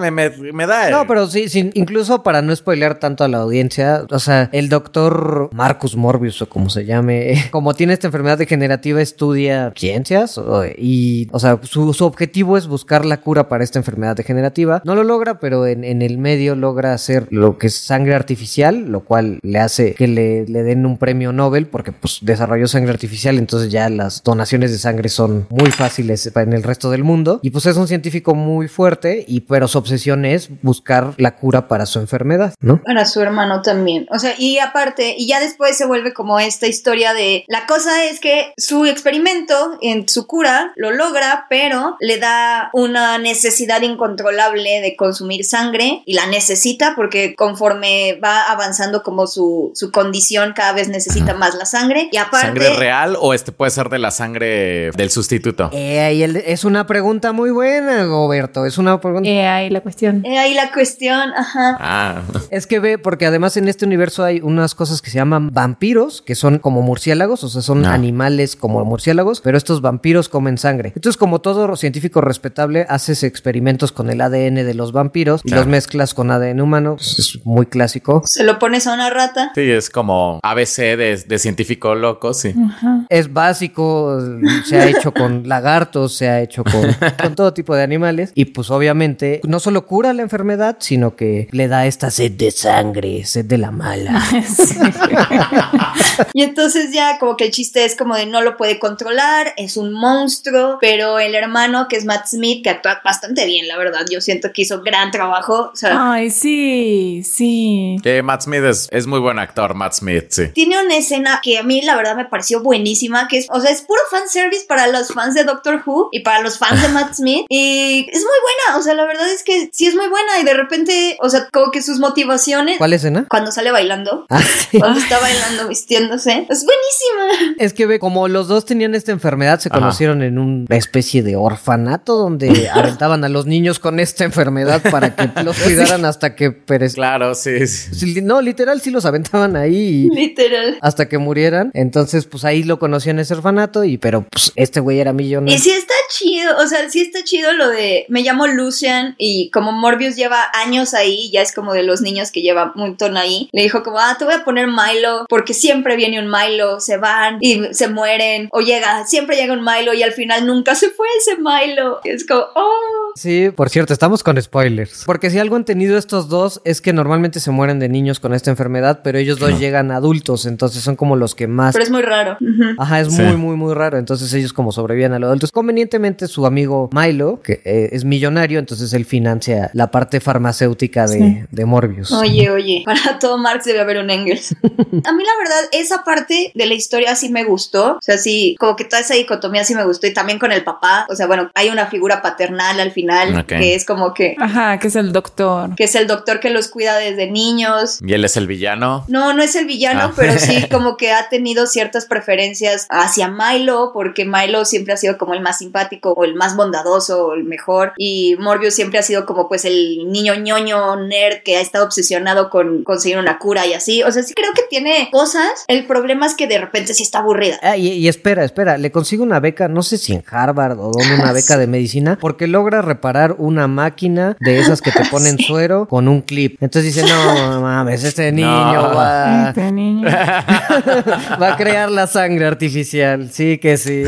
me, me, me da. No, pero sí, sí, incluso para no spoilear tanto a la audiencia, o sea, el doctor Marcus Morbius o como se llame, como tiene esta enfermedad degenerativa, estudia ciencias y, o sea, su, su objetivo es buscar la cura para esta enfermedad degenerativa. No lo logra, pero en, el medio logra hacer lo que es sangre artificial, lo cual le hace que le, le den un premio Nobel porque pues desarrolló sangre artificial, entonces ya las donaciones de sangre son muy fáciles en el resto del mundo. Y pues es un científico muy fuerte, y pero su obsesión es buscar la cura para su enfermedad, ¿no? Para su hermano también. O sea, y aparte, y ya después se vuelve como esta historia de la cosa es que su experimento en su cura lo logra, pero le da una necesidad incontrolable de consumir sangre y la necesita porque conforme va avanzando como su, su condición cada vez necesita más la sangre. Y aparte... ¿Sangre real o este puede ser de la sangre del sustituto? Eh, y el- es una pregunta muy buena, Goberto. Es una pregunta. Eh, ahí la cuestión. eh, ahí la cuestión, ajá. Ah, Es que ve, porque además en este universo hay unas cosas que se llaman vampiros, que son como murciélagos, o sea, son Ah. animales como murciélagos, pero estos vampiros comen sangre. Entonces, como todo científico respetable, haces experimentos con el ADN de los los vampiros y los mezclas con ADN humano. Pues, es muy clásico. Se lo pones a una rata. Sí, es como ABC de, de científico loco, sí. Es básico, se ha hecho con lagartos, se ha hecho con, con todo tipo de animales. Y pues obviamente no solo cura la enfermedad, sino que le da esta sed de sangre, sed de la mala. Y entonces ya como que el chiste es como de no lo puede controlar, es un monstruo, pero el hermano que es Matt Smith, que actúa bastante bien, la verdad, yo siento que hizo gran trabajo. O sea, Ay, sí, sí. Que Matt Smith es, es muy buen actor, Matt Smith, sí. tiene una escena que a mí la verdad me pareció buenísima, que es, o sea, es puro fanservice para los fans de Doctor Who y para los fans de Matt Smith. Y es muy buena, o sea, la verdad es que sí es muy buena y de repente, o sea, como que sus motivaciones... ¿Cuál escena? Cuando sale bailando, Ah, sí. cuando está bailando, vistiéndose, es buenísima. Es que ve, como los dos tenían esta enfermedad, se Ajá. conocieron en una especie de orfanato donde aventaban a los niños con esta enfermedad para que los cuidaran hasta que perecieran. Claro, sí, sí. No, literal, sí los aventaban ahí y Literal. hasta que murieran. Entonces, pues ahí lo conocían en ese orfanato y pero pues este güey era Y millonario. sí está chido, o sea, sí está chido lo de me llamo Lucian y como Morbius lleva años ahí, ya es como de los niños que lleva un montón ahí, le dijo como, ah, te voy a poner Milo porque siempre viene un Milo, se van y se mueren, o llega, siempre llega un Milo y al final nunca se fue ese Milo. Y es como, oh, Sí, por cierto, estamos con spoilers. Porque si algo han tenido estos dos es que normalmente se mueren de niños con esta enfermedad, pero ellos dos llegan adultos, entonces son como los que más... pero es muy raro. Ajá, es Sí. muy, muy, muy raro. Entonces ellos como sobreviven a los adultos. Convenientemente su amigo Milo, que eh, es millonario, entonces él financia la parte farmacéutica de, Sí. de Morbius. Oye, oye, para todo Marx debe haber un Engels. A mí la verdad, esa parte de la historia sí me gustó. O sea, sí, como que toda esa dicotomía sí me gustó. Y también con el papá. O sea, bueno, hay una figura paternal al final que es como que, Ajá, que es el doctor. que es el doctor que los cuida desde niños. Y él es el villano. No, no es el villano, Ah. pero sí como que ha tenido ciertas preferencias hacia Milo, porque Milo siempre ha sido como el más simpático o el más bondadoso o el mejor. Y Morbius siempre ha sido como pues el niño ñoño nerd que ha estado obsesionado con conseguir una cura y así. O sea, sí creo que tiene cosas. El problema es que de repente sí está aburrida. Ah, y, y espera, espera, le consigo una beca, no sé si en Harvard o donde una beca de medicina, porque logra reparar una máquina de esas que te ponen suero con un clip. Entonces dice, no mames, este niño No. va, Este niño. va a crear la sangre artificial. Sí que sí.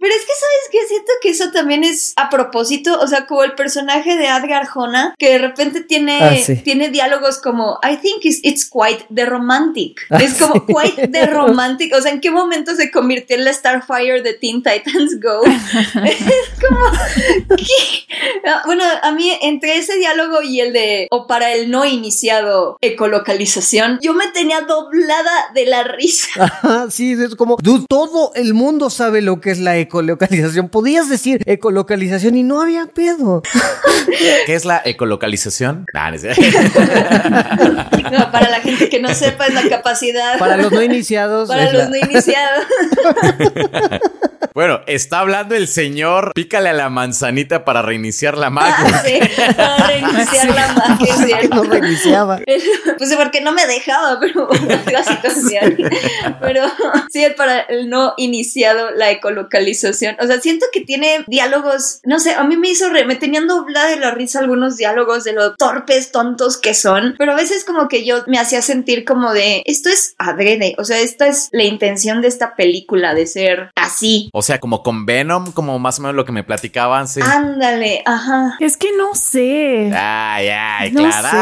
Pero es que, ¿sabes qué? Siento que eso también es a propósito, o sea, como el personaje de Edgar Jona, que de repente tiene, Ah, sí. tiene diálogos como, I think it's, it's quite the romantic. Ah, es como sí. quite the romantic. O sea, ¿en qué momento se convirtió en la Starfire de Teen Titans Go? es como, ¿qué? Ah, Bueno, a mí entre ese diálogo y el de, o para el no iniciado, ecolocalización, yo me tenía doblada de la risa. Sí, es como, dude, todo el mundo sabe lo que es la ecolocalización. Podías decir ecolocalización y no había pedo. ¿Qué es la ecolocalización? Nah, no para la gente que no sepa, es la capacidad. Para los no iniciados. Para los la- no iniciados. bueno, está hablando el señor. Pícale a la manzanita para reiniciar la Ah, máquina. sí, para reiniciar la magia, es que cierto. no reiniciaba. Pues porque no me dejaba, pero la situación. Pero sí, para el no iniciado, la ecolocalización. O sea, siento que tiene diálogos, no sé, a mí me hizo, re- me tenían doblada de la risa algunos diálogos de lo torpes, tontos que son, pero a veces como que yo me hacía sentir como de, esto es adrede, o sea, esta es la intención de esta película, de ser así. O sea, como con Venom, como más o menos lo que me platicaban, sí. Ándale, ajá. Es que no sé. Ay, ay, No Clara. sé,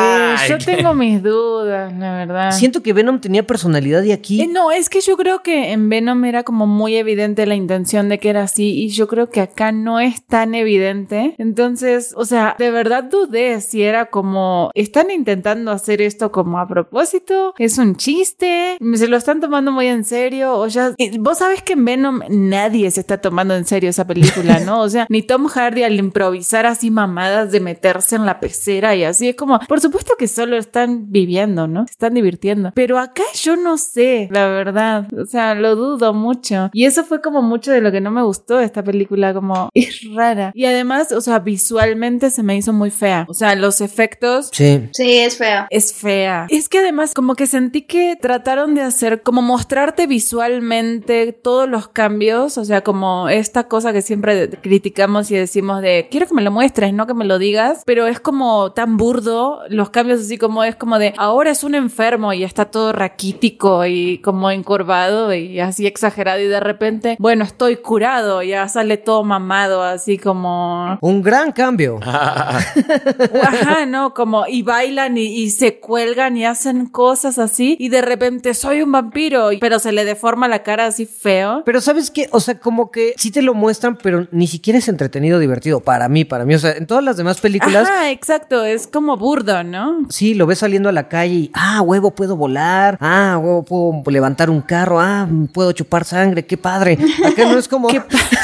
ay. yo tengo mis dudas, la verdad. Siento que Venom tenía personalidad y aquí. Eh, no, es que yo creo que en Venom era como muy evidente la intención de que era así y yo creo que acá no es tan evidente. Entonces, o sea, de verdad dudé si era como, ¿están intentando hacer esto como a propósito? ¿Es un chiste? ¿Se lo están tomando muy en serio? O ya, vos sabes que en Venom nadie se está tomando en serio esa película, ¿no? O sea, ni Tom Hardy al improvisar así mamadas de meterse en la pecera y así, es como, por supuesto que solo están viviendo, ¿no? Se están divirtiendo. Pero acá yo no sé, la verdad. O sea, lo dudo mucho. Y eso fue como mucho de lo que no me gustó de esta película, como es rara. Y además, o sea, visualmente se me hizo muy fea. O sea, los efectos Sí. Sí, es fea. es fea. Es que además como que sentí que trataron de hacer como mostrarte visualmente todos los cambios, o sea, como esta cosa que siempre criticamos y decimos de, quiero que me lo muestres, no que me lo digas, pero es como tan burdo, los cambios así como es como de, ahora es un enfermo y está todo raquítico y como encorvado y así exagerado y de repente, bueno, estoy curado, ya sale todo mamado, así como... Un gran cambio. Ajá, no, como y bailan y, y se cuelgan y hacen cosas así y de repente soy un vampiro, pero se le deforma la cara así feo. Pero sabes qué, o sea, como que sí te lo muestran, pero ni siquiera es entretenido, divertido. Para mí, para mí. O sea, en todas las demás películas, Ajá, exacto, es como burdo, ¿no? sí, lo ves saliendo a la calle y, ah, huevo, puedo volar. Ah, huevo, puedo levantar un carro. Ah, puedo chupar sangre. Qué padre. Acá no es como.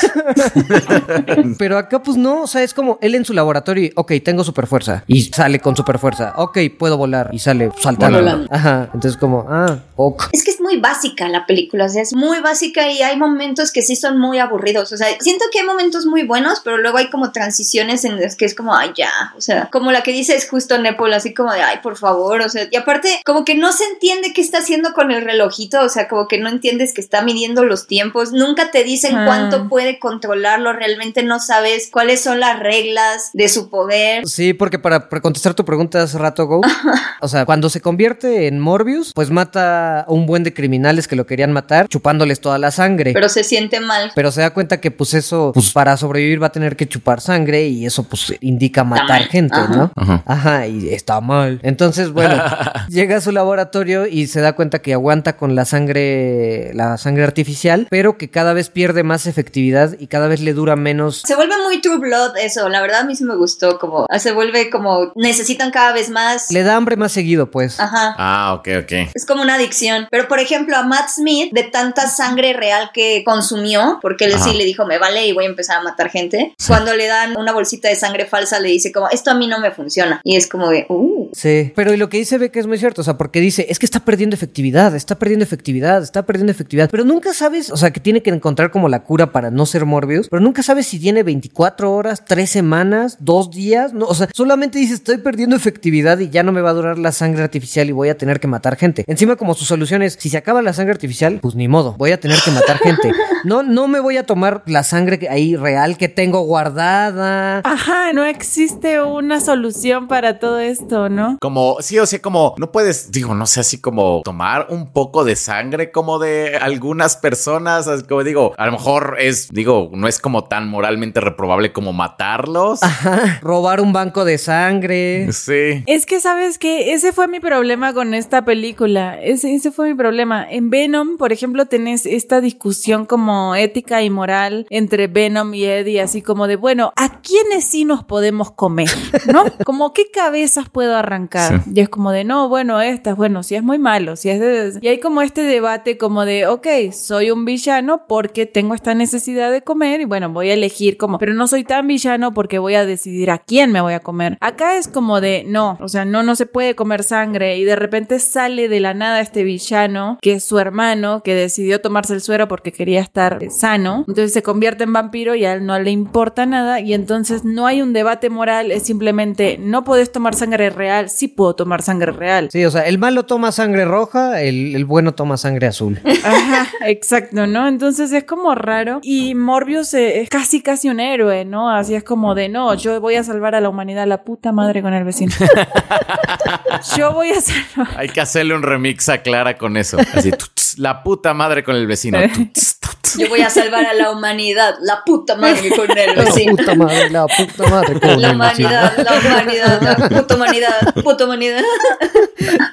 pero acá, pues no. O sea, es como él en su laboratorio. y, Ok, tengo super fuerza. Y sale con super fuerza. Ok, puedo volar. Y sale saltando. Volando. Ajá. Entonces, como, ah, ok. Es que es muy básica la película, o sea, es muy básica y hay momentos que sí son muy aburridos. O sea, siento que hay momentos muy buenos, pero luego hay como transiciones en las que es como, ay, ya. O sea, como la que dice es justo Nepal, así como de, ay, por favor. O sea, y aparte, como que no se entiende qué está haciendo con el relojito. O sea, como que no entiendes que está midiendo los tiempos. Nunca te dicen Ah. cuánto puede controlarlo. Realmente no sabes cuáles son las reglas de su poder. Sí, porque para, para contestar tu pregunta hace rato, Go, o sea, cuando se convierte en Morbius, pues mata a un buen de criminales que lo querían matar, chupándoles toda la sangre. Pero se siente mal. Pero se da cuenta que pues eso, pues para sobrevivir va a tener que chupar sangre y eso pues indica matar gente, Ajá. ¿no? Ajá. Ajá, y está mal. Entonces, bueno, llega a su laboratorio y se da cuenta que aguanta con la sangre, la sangre artificial, pero que cada vez pierde más efectividad y cada vez le dura menos. Se vuelve muy True Blood eso, la verdad a mí sí me gustó, como se vuelve como necesitan cada vez más. Le da hambre más seguido, pues. Ajá. Ah, ok, ok. Es como una adicción. Pero, por ejemplo, a Matt Smith, de tanta sangre real que consumió, porque él Ajá. sí le dijo, me vale y voy a empezar a matar gente, cuando le dan una bolsita de sangre falsa, le dice como, esto a mí no me funciona. Y es como de, uh. Sí, pero y lo que dice Beck es muy cierto, o sea, porque dice, es que está perdiendo efectividad, está perdiendo efectividad, está perdiendo efectividad, pero nunca sabes, o sea, que tiene que encontrar como la cura para no ser Morbius, pero nunca sabes si tiene 24 horas, 3 semanas, 2 días, no, o sea, solamente dice, estoy perdiendo efectividad y ya no me va a durar la sangre artificial y voy a tener que matar gente. Encima como su solución es, si se acaba la sangre artificial, pues ni modo, voy a tener que matar gente. No, no me voy a tomar la sangre ahí real que tengo guardada. Ajá, no existe una solución para todo esto, ¿no? Como, sí, o sea, como no puedes, digo, no sé, así como tomar un poco de sangre como de algunas personas, así como digo, a lo mejor es, digo, no es como tan moralmente reprobable como matarlos. Ajá, robar un banco de sangre. Sí. Es que sabes que ese fue mi problema con esta película. Ese, ese fue mi problema. En Venom, por ejemplo, tenés esta discusión como ética y moral entre Venom y Eddie, así como de, bueno, ¿a quiénes sí nos podemos comer? ¿No? Como qué cabezas puedo arrancar. Sí. Y es como de, no, bueno, estas, bueno, si es muy malo, si es de... Y hay como este debate como de, ok, soy un villano porque tengo esta necesidad de comer y bueno, voy a elegir como, pero no soy tan villano porque voy a decidir a quién me voy a comer. Acá es como de, no, o sea, no, no se puede comer sangre y de repente sale de la nada este villano que es su hermano que decidió tomarse el suero porque quería estar eh, sano. Entonces se convierte en vampiro y a él no le importa nada y entonces no hay un debate moral, es simplemente no puedes tomar sangre real, sí puedo tomar sangre real. Sí, o sea, el malo toma sangre roja, el, el bueno toma sangre azul. Ajá, exacto, ¿no? Entonces es como raro. Y Morbius eh, es casi, casi un héroe, ¿no? Así es como de, no, yo voy a salvar a la humanidad, la puta madre con el vecino. yo voy a salvar. Hay que hacerle un remix a Clara con eso. Así, tuts, la puta madre con el vecino. Tuts, tuts. Yo voy a salvar a la humanidad, la puta madre con el La vecino. puta madre, la puta madre. con La el vecino. humanidad, la humanidad, la puta humanidad, puta humanidad.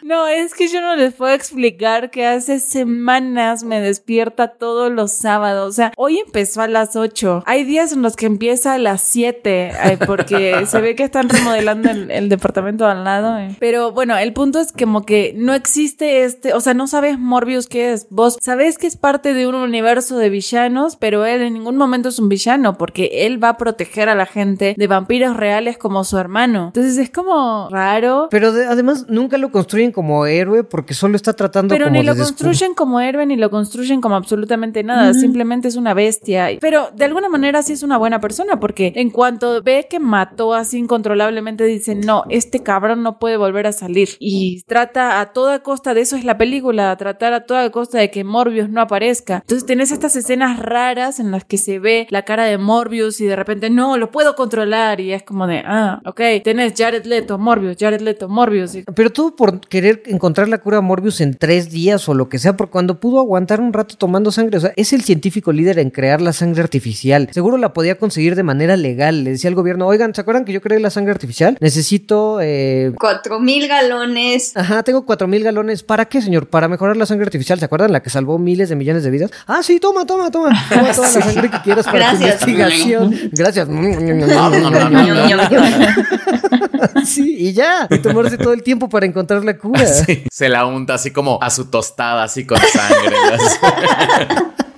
No, es que yo no les puedo explicar que hace semanas me despierta todos los sábados. O sea, hoy empezó a las 8. Hay días en los que empieza a las 7 ay, porque se ve que están remodelando el, el departamento al lado. eh. Pero bueno, el punto es como que no existe este, o sea, no sabes Morbius qué es. Vos sabés que es parte de un universo de villanos, pero él en ningún momento es un villano porque él va a proteger a la gente de vampiros reales como su hermano. Entonces es como raro. Pero de- además nunca lo construyen como héroe porque solo está tratando Pero como ni lo construyen como héroe ni lo construyen como absolutamente nada. Simplemente es una bestia. Pero de alguna manera sí es una buena persona porque en cuanto ve que mató así incontrolablemente dice, no, este cabrón no puede volver a salir. Y trata a toda costa, de eso es la película, tratar a toda costa de que Morbius no aparezca. Entonces tenés estas escenas raras en las que se ve la cara de Morbius y de repente no, lo puedo controlar y es como de, ah, ok, tenés Jared Leto, Morbius, Jared Leto, Morbius. y- Pero todo por querer encontrar la cura a Morbius en tres días o lo que sea, por cuando pudo aguantar un rato tomando sangre. O sea, es el científico líder en crear la sangre artificial. Seguro la podía conseguir de manera legal. Le decía al gobierno, oigan, ¿se acuerdan que yo creé la sangre artificial? Necesito... Eh... Cuatro mil galones. Ajá, tengo cuatro mil galones. ¿Para qué, señor? Para mejorar la sangre artificial. ¿Se acuerdan? La que salvó miles de millones de vidas. Ah, sí, toma, toma, toma. Toma toda la sangre que quieras para tu Gracias. investigación. Gracias. sí, y ya. Y tomarse todo el tiempo para encontrar la cura. Sí, se la unta así como a su tostada, así con sangre.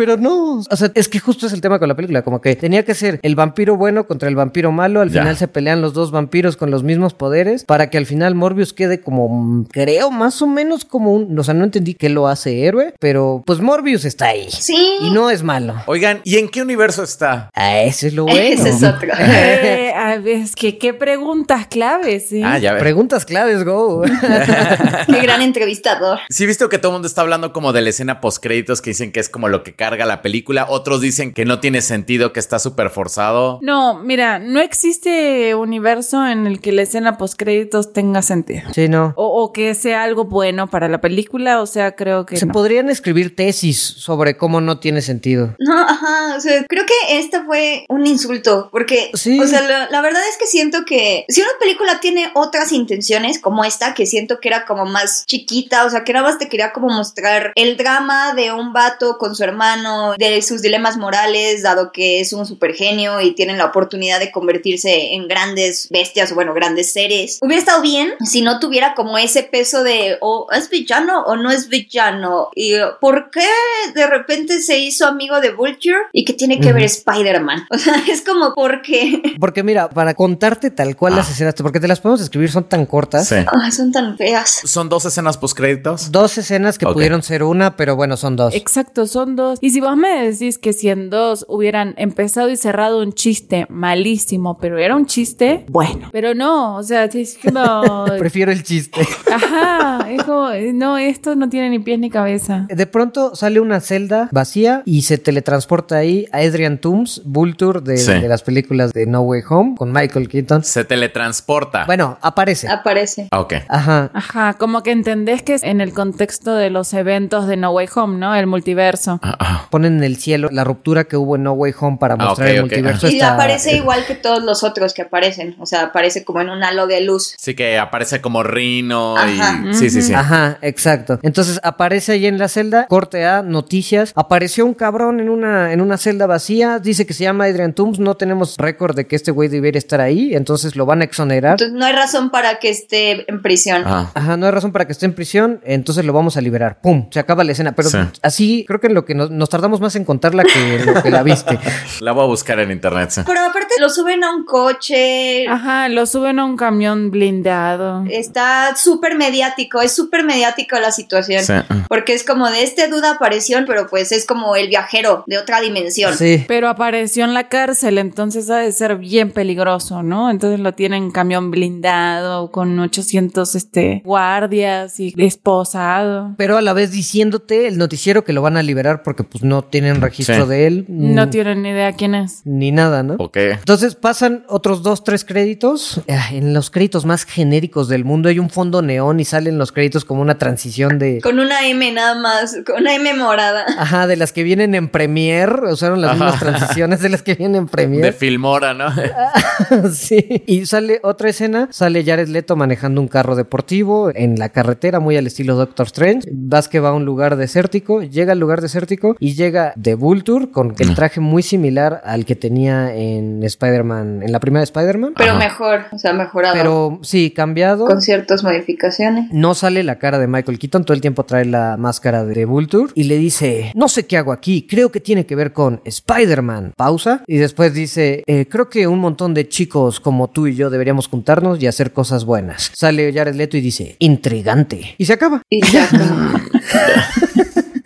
Pero no, o sea, es que justo es el tema con la película, como que tenía que ser el vampiro bueno contra el vampiro malo, al Ya. final se pelean los dos vampiros con los mismos poderes, para que al final Morbius quede como, mm, creo, más o menos como un, o sea, no entendí qué lo hace héroe, pero pues Morbius está ahí. Sí. Y no es malo. Oigan, ¿y en qué universo está? Ah, ese es lo bueno. Ese es otro. Eh, a ver, es que qué preguntas claves, ¿eh? Ah, ya ves. Preguntas claves, go. Qué gran entrevistador. Sí, he visto que todo el mundo está hablando como de la escena post créditos que dicen que es como lo que carga la película. Otros dicen que no tiene sentido, que está súper forzado. No, mira, no existe universo en el que la escena postcréditos tenga sentido. sí, no. O, o que sea algo bueno para la película, o sea, creo que Se no. podrían escribir tesis sobre cómo no tiene sentido. No, ajá, o sea, creo que esta fue un insulto, porque, Sí. o sea, la, la verdad es que siento que si una película tiene otras intenciones como esta, que siento que era como más chiquita, o sea, que nada más te quería como mostrar el drama de un vato con su hermano, de sus dilemas morales, dado que es un super genio y tienen la oportunidad de convertirse en grandes bestias o bueno, grandes seres. Hubiera estado bien si no tuviera como ese peso de, o es villano o no es villano, y ¿por qué de repente se hizo amigo de Vulture y que tiene que ver Spider-Man? O sea, es como porque... Porque mira, para contarte tal cual las escenas, porque te las podemos escribir, son tan cortas. Sí. Ay, son tan feas. Son dos escenas post créditos. Dos escenas que pudieron ser una, pero bueno, son dos. Exacto, son dos. Y si vos me decís que si en dos hubieran empezado y cerrado un chiste malísimo, pero era un chiste, bueno. Pero no, o sea, es como... Prefiero el chiste. Ajá, es como, no, esto no tiene ni pies ni cabeza. De pronto sale una celda vacía y se teletransporta ahí a Adrian Toomes, Vulture de, Sí. de las películas de No Way Home, con Michael Keaton. Se teletransporta. Bueno, aparece. Aparece. Ah, ok. Ajá. Ajá, como que entendés que es en el contexto de los eventos de No Way Home, ¿no? El multiverso. Ah, Ponen en el cielo la ruptura que hubo en No Way Home para Ah, mostrar el multiverso. Y está- aparece igual que todos los otros que aparecen. O sea, aparece como en un halo de luz. Sí que aparece como Rino Ajá. y... Sí, sí, sí. Ajá, exacto. Entonces aparece ahí en la celda, corte A, noticias. Apareció un cabrón en una, en una celda vacía, dice que se llama Adrian Toomes, no tenemos récord de que este güey debiera estar ahí, entonces lo van a exonerar. Entonces no hay razón para que esté en prisión. Ah. Ajá, no hay razón para que esté en prisión, entonces lo vamos a liberar. ¡Pum! Se acaba la escena. Pero Sí. así creo que en lo que nos, nos tardamos más en contarla que en lo que la viste. La voy a buscar en internet. sí. Pero aparte lo suben a un coche. Ajá, lo suben a un camión blindado. Está súper mediático, es súper mediático la situación. Sí. Porque es como de este duda aparición, pero pues es como el viajero de otra dimensión. Sí. Pero apareció en la cárcel, entonces ha de ser bien peligroso, ¿no? Entonces lo tienen en camión blindado, con 800 este, guardias y esposado. Pero a la vez diciéndote el noticiero que lo van a liberar porque pues no tienen registro Sí. de él. No mm, tienen ni idea quién es. Ni nada, ¿no? Ok. Entonces pasan otros dos, tres créditos. Ah, En los créditos más genéricos del mundo hay un fondo neón y salen los créditos como una transición de... Con una M nada más, con una M morada. Ajá, de las que vienen en Premiere. Usaron las mismas transiciones de las que vienen en De Premiere. Filmora, ¿no? sí. Y sale otra escena. Sale Jared Leto manejando un carro deportivo en la carretera, muy al estilo Doctor Strange. Vas que va a un lugar desértico. Llega al lugar desértico y llega de Vulture con el traje muy similar al que tenía en Spider-Man, en la primera Spider-Man. Pero Ajá. mejor, o sea, mejorado. Pero sí, cambiado. con ciertas modificaciones. No sale la cara de Michael Keaton, todo el tiempo trae la máscara de Vulture y le dice, no sé qué hago aquí, creo que tiene que ver con Spider-Man. Pausa y después dice, "Eh, creo que un montón de chicos como tú y yo deberíamos juntarnos y hacer cosas buenas. Sale Jared Leto y dice, intrigante. Y se acaba. Y ya.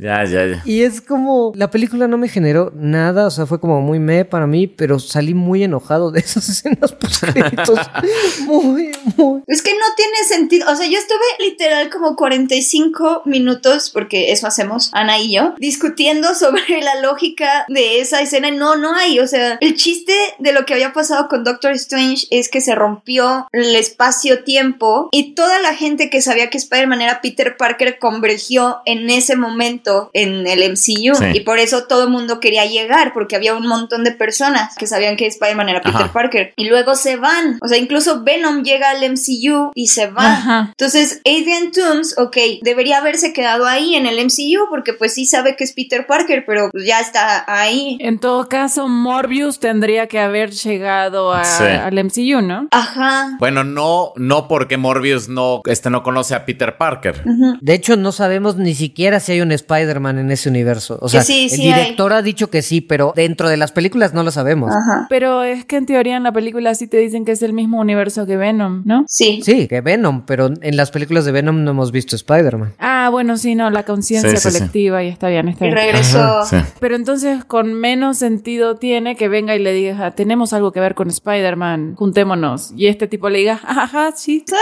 Ya, ya, ya. Y es como, la película no me generó nada, o sea, fue como muy me para mí, pero salí muy enojado de esas escenas post muy, muy. Es que no tiene sentido. O sea, yo estuve literal como 45 minutos, porque eso hacemos Ana y yo, discutiendo sobre la lógica de esa escena. No, no hay. O sea, el chiste de lo que había pasado con Doctor Strange es que se rompió el espacio-tiempo y toda la gente que sabía que Spider-Man era Peter Parker convergió en ese momento en el MCU. Sí. Y por eso todo el mundo quería llegar, porque había un montón de personas que sabían que Spider-Man era Peter Ajá. Parker. Y luego se van. O sea, incluso Venom llega al MCU y se va. Ajá. Entonces, Adrian Toomes, ok, debería haberse quedado ahí en el MCU porque pues sí sabe que es Peter Parker, pero ya está ahí. En todo caso, Morbius tendría que haber llegado a- Sí. al MCU, ¿no? Ajá. Bueno, no, no porque Morbius no, este, no conoce a Peter Parker. De hecho, no sabemos ni siquiera si hay un Spider-Man en ese universo. O sea, sí, el director ha dicho que sí, pero dentro de las películas no lo sabemos. Ajá. Pero es que en teoría en la película sí te dicen que es el mismo universo que Venom, ¿no? Sí. Sí, que Venom, pero en las películas de Venom no hemos visto Spider-Man. Ah, bueno, sí, no, la conciencia Sí, sí, sí. colectiva y está bien, está Y bien. regresó. Sí. Pero entonces con menos sentido tiene que venga y le diga, "Ah, tenemos algo que ver con Spider-Man, juntémonos. Y este tipo le diga, ajá, sí. Sí.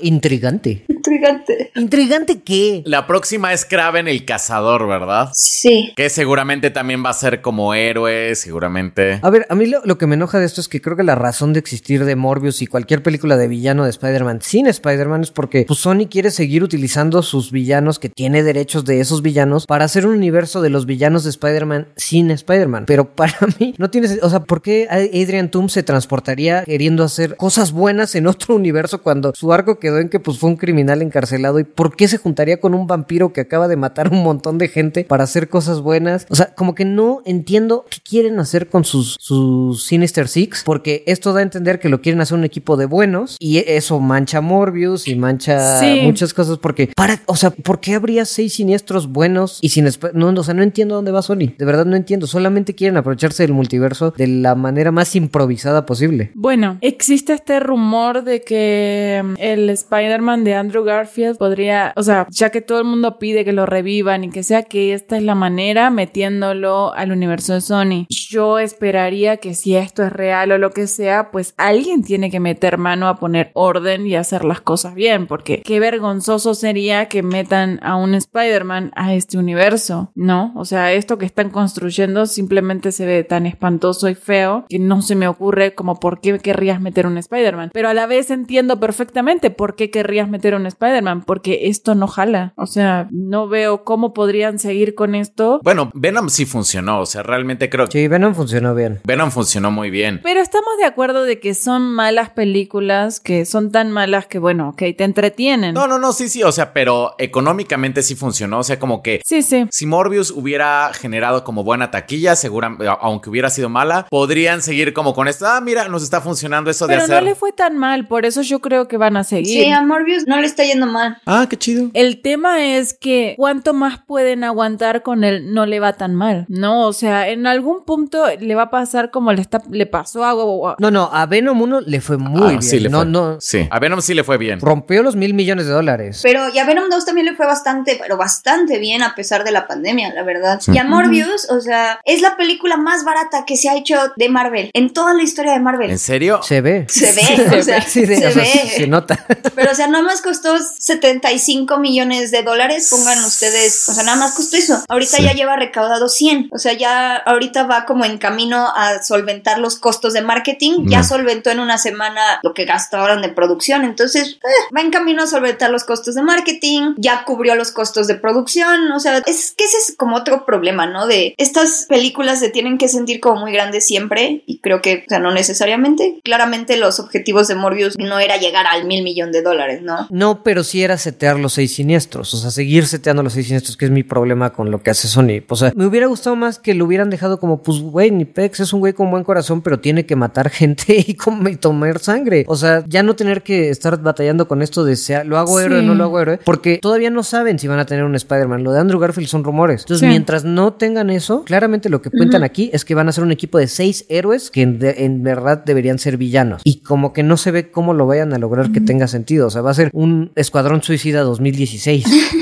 Intrigante. Intrigante. ¿Intrigante qué? La próxima es Kraven el cazador, ¿verdad? Sí. Que seguramente también va a ser como héroe, seguramente. A ver, a mí lo, lo que me enoja de esto es que creo que la razón de existir de Morbius y cualquier película de villano de Spider-Man sin Spider-Man es porque pues, Sony quiere seguir utilizando sus villanos que tiene derechos de esos villanos para hacer un universo de los villanos de Spider-Man sin Spider-Man. Pero para mí no tiene, o sea, ¿por qué Adrian Toomes se transportaría queriendo hacer cosas buenas en otro universo cuando su arco quedó en que pues fue un criminal encarcelado y por qué se juntaría con un vampiro que acaba de matar un montón de gente para hacer cosas buenas? O sea, como que no entiendo qué quieren hacer con sus, sus Sinister Six, porque esto da a entender que lo quieren hacer un equipo de buenos y eso mancha Morbius y mancha Sí. muchas cosas porque para, o sea, ¿por qué habría seis siniestros buenos y sin Sp- no, o sea, no entiendo dónde va Sony. De verdad no entiendo, solamente quieren aprovecharse del multiverso de la manera más improvisada posible. Bueno, existe este rumor de que mm, el Spider-Man de Andrew Garfield podría, o sea, ya que todo el mundo pide que lo revivan y que sea que esta es la manera metiéndolo al universo de Sony. Yo esperaría que si esto es real o lo que sea, pues alguien tiene que meter mano a poner orden y hacer las cosas bien, porque qué vergonzoso sería que metan a un Spider-Man a este universo, ¿no? O sea, esto que están construyendo simplemente se ve tan espantoso y feo que no se me ocurre como por qué querrías meter un Spider-Man. Pero a la vez entiendo perfectamente por qué querrías meter un Spider-Man, porque esto no jala. O sea, no veo cómo podrían seguir con esto. Bueno, Venom sí funcionó, o sea, realmente creo que Sí, Venom funcionó bien. Venom funcionó muy bien. Pero estamos de acuerdo de que son malas películas, que son tan malas que, bueno, ok, te entretienen. No, no, no, sí, sí, o sea, pero económicamente sí funcionó, o sea, como que Sí, sí. si Morbius hubiera generado como buena taquilla, segura, aunque hubiera sido mala, podrían seguir como con esto, ah, mira, nos está funcionando eso de Pero hacer... no le fue tan mal, por eso yo creo que van a seguir. Sí, a Morbius no le está yendo mal. Ah, qué chido. El tema es que cuánto más pueden aguantar con él no le va tan mal, ¿no? O sea, en algún punto le va a pasar como le, está, le pasó a... a- No, no, a Venom 1 le fue muy Ah, bien. sí, le no, fue. no, Sí, a Venom sí le fue bien. rompió los mil millones de dólares. Pero y a Venom 2 también le fue bastante, pero bastante bien a pesar de la pandemia, la verdad. Y a Morbius, o sea, es la película más barata que se ha hecho de Marvel, en toda la historia de Marvel. ¿En serio? Se ve. Se ve, o sea, Sí, se o sea, ve. se nota. Pero, o sea, nada más costó 75 millones de dólares, pongan ustedes, o sea, nada más costó eso. Ahorita Sí. ya lleva recaudado 100, o sea, ya ahorita va como en camino a solventar los costos de marketing, ya solventó en una semana lo que gastaron de producción, entonces eh, va en camino a solventar los costos de marketing, ya cubrió los costos de producción, o sea, es que ese es como otro problema, ¿no? De estas películas se tienen que sentir como muy grandes siempre, y creo que, o sea, no necesariamente. Claramente los objetivos de Morbius no era llegar al mil millón de dólares, ¿no? No, pero sí era setear los seis siniestros. O sea, seguir seteando los seis siniestros, que es mi problema con lo que hace Sony. O sea, me hubiera gustado más que lo hubieran dejado como, pues, güey, ni Pex es un güey con buen corazón, pero tiene que matar gente y, com- y tomar sangre. O sea, ya no tener que estar batallando con esto de sea, lo hago héroe o Sí. no lo hago héroe, porque todavía no saben si van a tener un Spider-Man. Lo de Andrew Garfield son rumores. Entonces, Sí. mientras no tengan eso, claramente lo que cuentan aquí es que van a ser un equipo de seis héroes que en, de- en verdad deberían ser villanos. Y como que no se ve cómo lo vayan a lograr que tenga sentido. O sea, va a ser un Escuadrón Suicida 2016.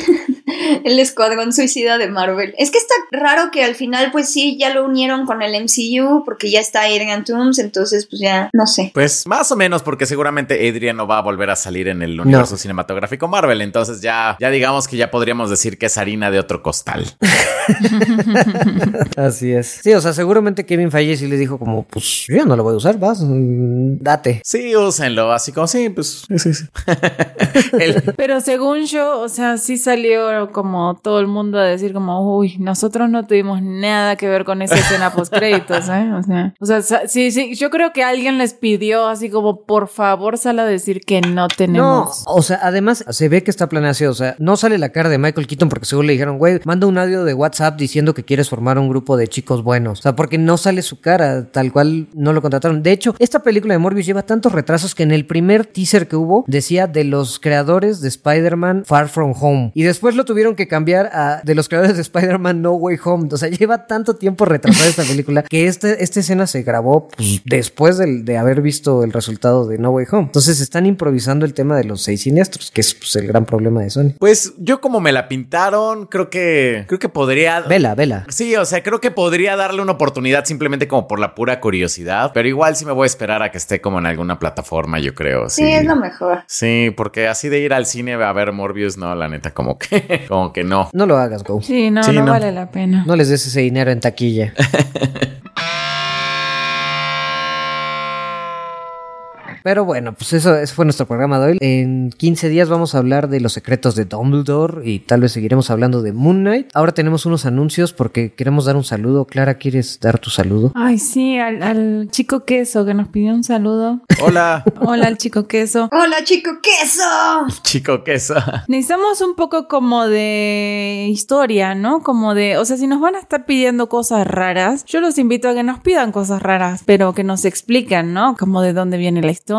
el escuadrón suicida de Marvel. Es que está raro que al final, pues sí, ya lo unieron con el MCU porque ya está Adrian Toomes, entonces pues ya no sé. Pues más o menos, porque seguramente Adrian no va a volver a salir en el universo cinematográfico Marvel. Entonces ya, ya digamos que ya podríamos decir que es harina de otro costal. Así es. Sí, o sea, seguramente Kevin Feige sí le dijo como, pues yo no lo voy a usar, vas, mm, date. Sí, úsenlo, así como, sí, pues, sí, sí, sí. El- Pero según yo, o sea, sí salió como todo el mundo a decir como, uy, nosotros no tuvimos nada que ver con esa escena post créditos, ¿eh? O sea, o sea, sí, sí, yo creo que alguien les pidió así como, por favor, sal a decir que no tenemos. o sea, además se ve que está planeado o sea, no sale la cara de Michael Keaton porque seguro le dijeron, güey, manda un audio de WhatsApp diciendo que quieres formar un grupo de chicos buenos. O sea, porque no sale su cara, tal cual no lo contrataron. De hecho, esta película de Morbius lleva tantos retrasos que en el primer teaser que hubo decía de los creadores de Spider-Man Far From Home. Y después lo tuvieron que cambiar a de los creadores de Spider-Man No Way Home. O sea, lleva tanto tiempo retrasada esta película que este, esta escena se grabó pues, después del- de haber visto el resultado de No Way Home. Entonces están improvisando el tema de los seis siniestros, que es pues, el gran problema de Sony. Pues yo como me la pintaron, creo que creo que podría Vela, vela. Sí, o sea, creo que podría darle una oportunidad simplemente como por la pura curiosidad, pero igual sí me voy a esperar a que esté como en alguna plataforma, yo creo. Sí, Sí, es lo mejor. Sí, porque así de ir al cine a ver Morbius, no, la neta, como que, como que no. No lo hagas, Go. Sí, no, Sí, no, no. vale la pena. No les des ese dinero en taquilla. Pero bueno, pues eso, eso fue nuestro programa de hoy. En 15 días vamos a hablar de los secretos de Dumbledore y tal vez seguiremos hablando de Moon Knight. Ahora tenemos unos anuncios porque queremos dar un saludo. Clara, ¿quieres dar tu saludo? Ay, sí, al, al chico queso que nos pidió un saludo. Hola, Hola, al chico queso. Hola, chico, queso. chico queso. Necesitamos un poco como de historia, ¿no? Como de, o sea, si nos van a estar pidiendo cosas raras, yo los invito a que nos pidan cosas raras, pero que nos expliquen, ¿no? Como de dónde viene la historia,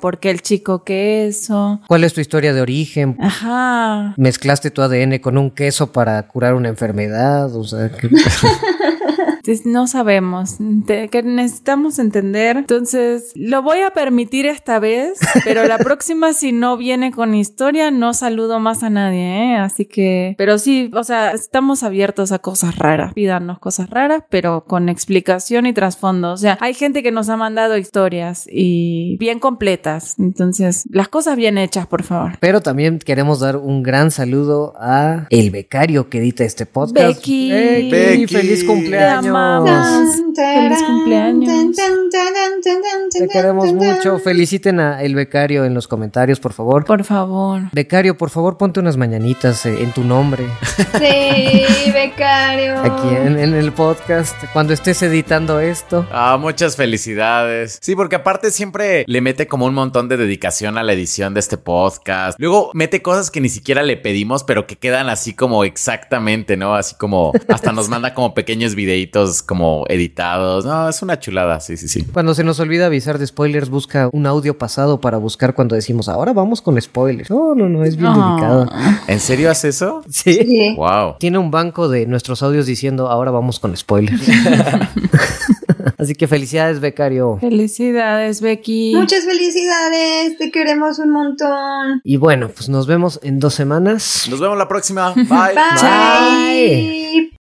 por qué el chico queso. ¿Cuál es tu historia de origen? Ajá. ¿Mezclaste tu ADN con un queso para curar una enfermedad? O sea, que- Entonces, No sabemos, Te- que necesitamos entender. Entonces, lo voy a permitir esta vez, pero la próxima, si no viene con historia, no saludo más a nadie, ¿eh? Así que, pero sí, o sea, estamos abiertos a cosas raras. Pídanos cosas raras, pero con explicación y trasfondo. O sea, hay gente que nos ha mandado historias y bien completas. Entonces, las cosas bien hechas, por favor. Pero también queremos dar un gran saludo a el becario que edita este podcast. Becky. Becky, Becky. feliz cumpleaños. Amamos. Feliz cumpleaños. Te queremos mucho. Feliciten a el becario en los comentarios, por favor. Por favor. Becario, por favor, ponte unas mañanitas eh, en tu nombre Sí, becario. aquí en, en el podcast cuando estés editando esto. Ah, muchas felicidades. Sí, porque aparte siempre le mete como un montón de dedicación a la edición de este podcast. Luego mete cosas que ni siquiera le pedimos, pero que quedan así como exactamente, ¿no? Así como hasta nos manda como pequeños videitos como editados. No, es una chulada, sí, sí, sí. Cuando se nos olvida avisar de spoilers, busca un audio pasado para buscar cuando decimos ahora vamos con spoilers. No, no, no, es bien Ah. delicado. ¿En serio hace eso? Sí. Sí. Wow. Tiene un banco de nuestros audios diciendo ahora vamos con spoilers. Así que felicidades, becario. Felicidades, Becky. Muchas felicidades, te queremos un montón. Y bueno, pues nos vemos en dos semanas. Nos vemos la próxima. Bye. Bye. Bye.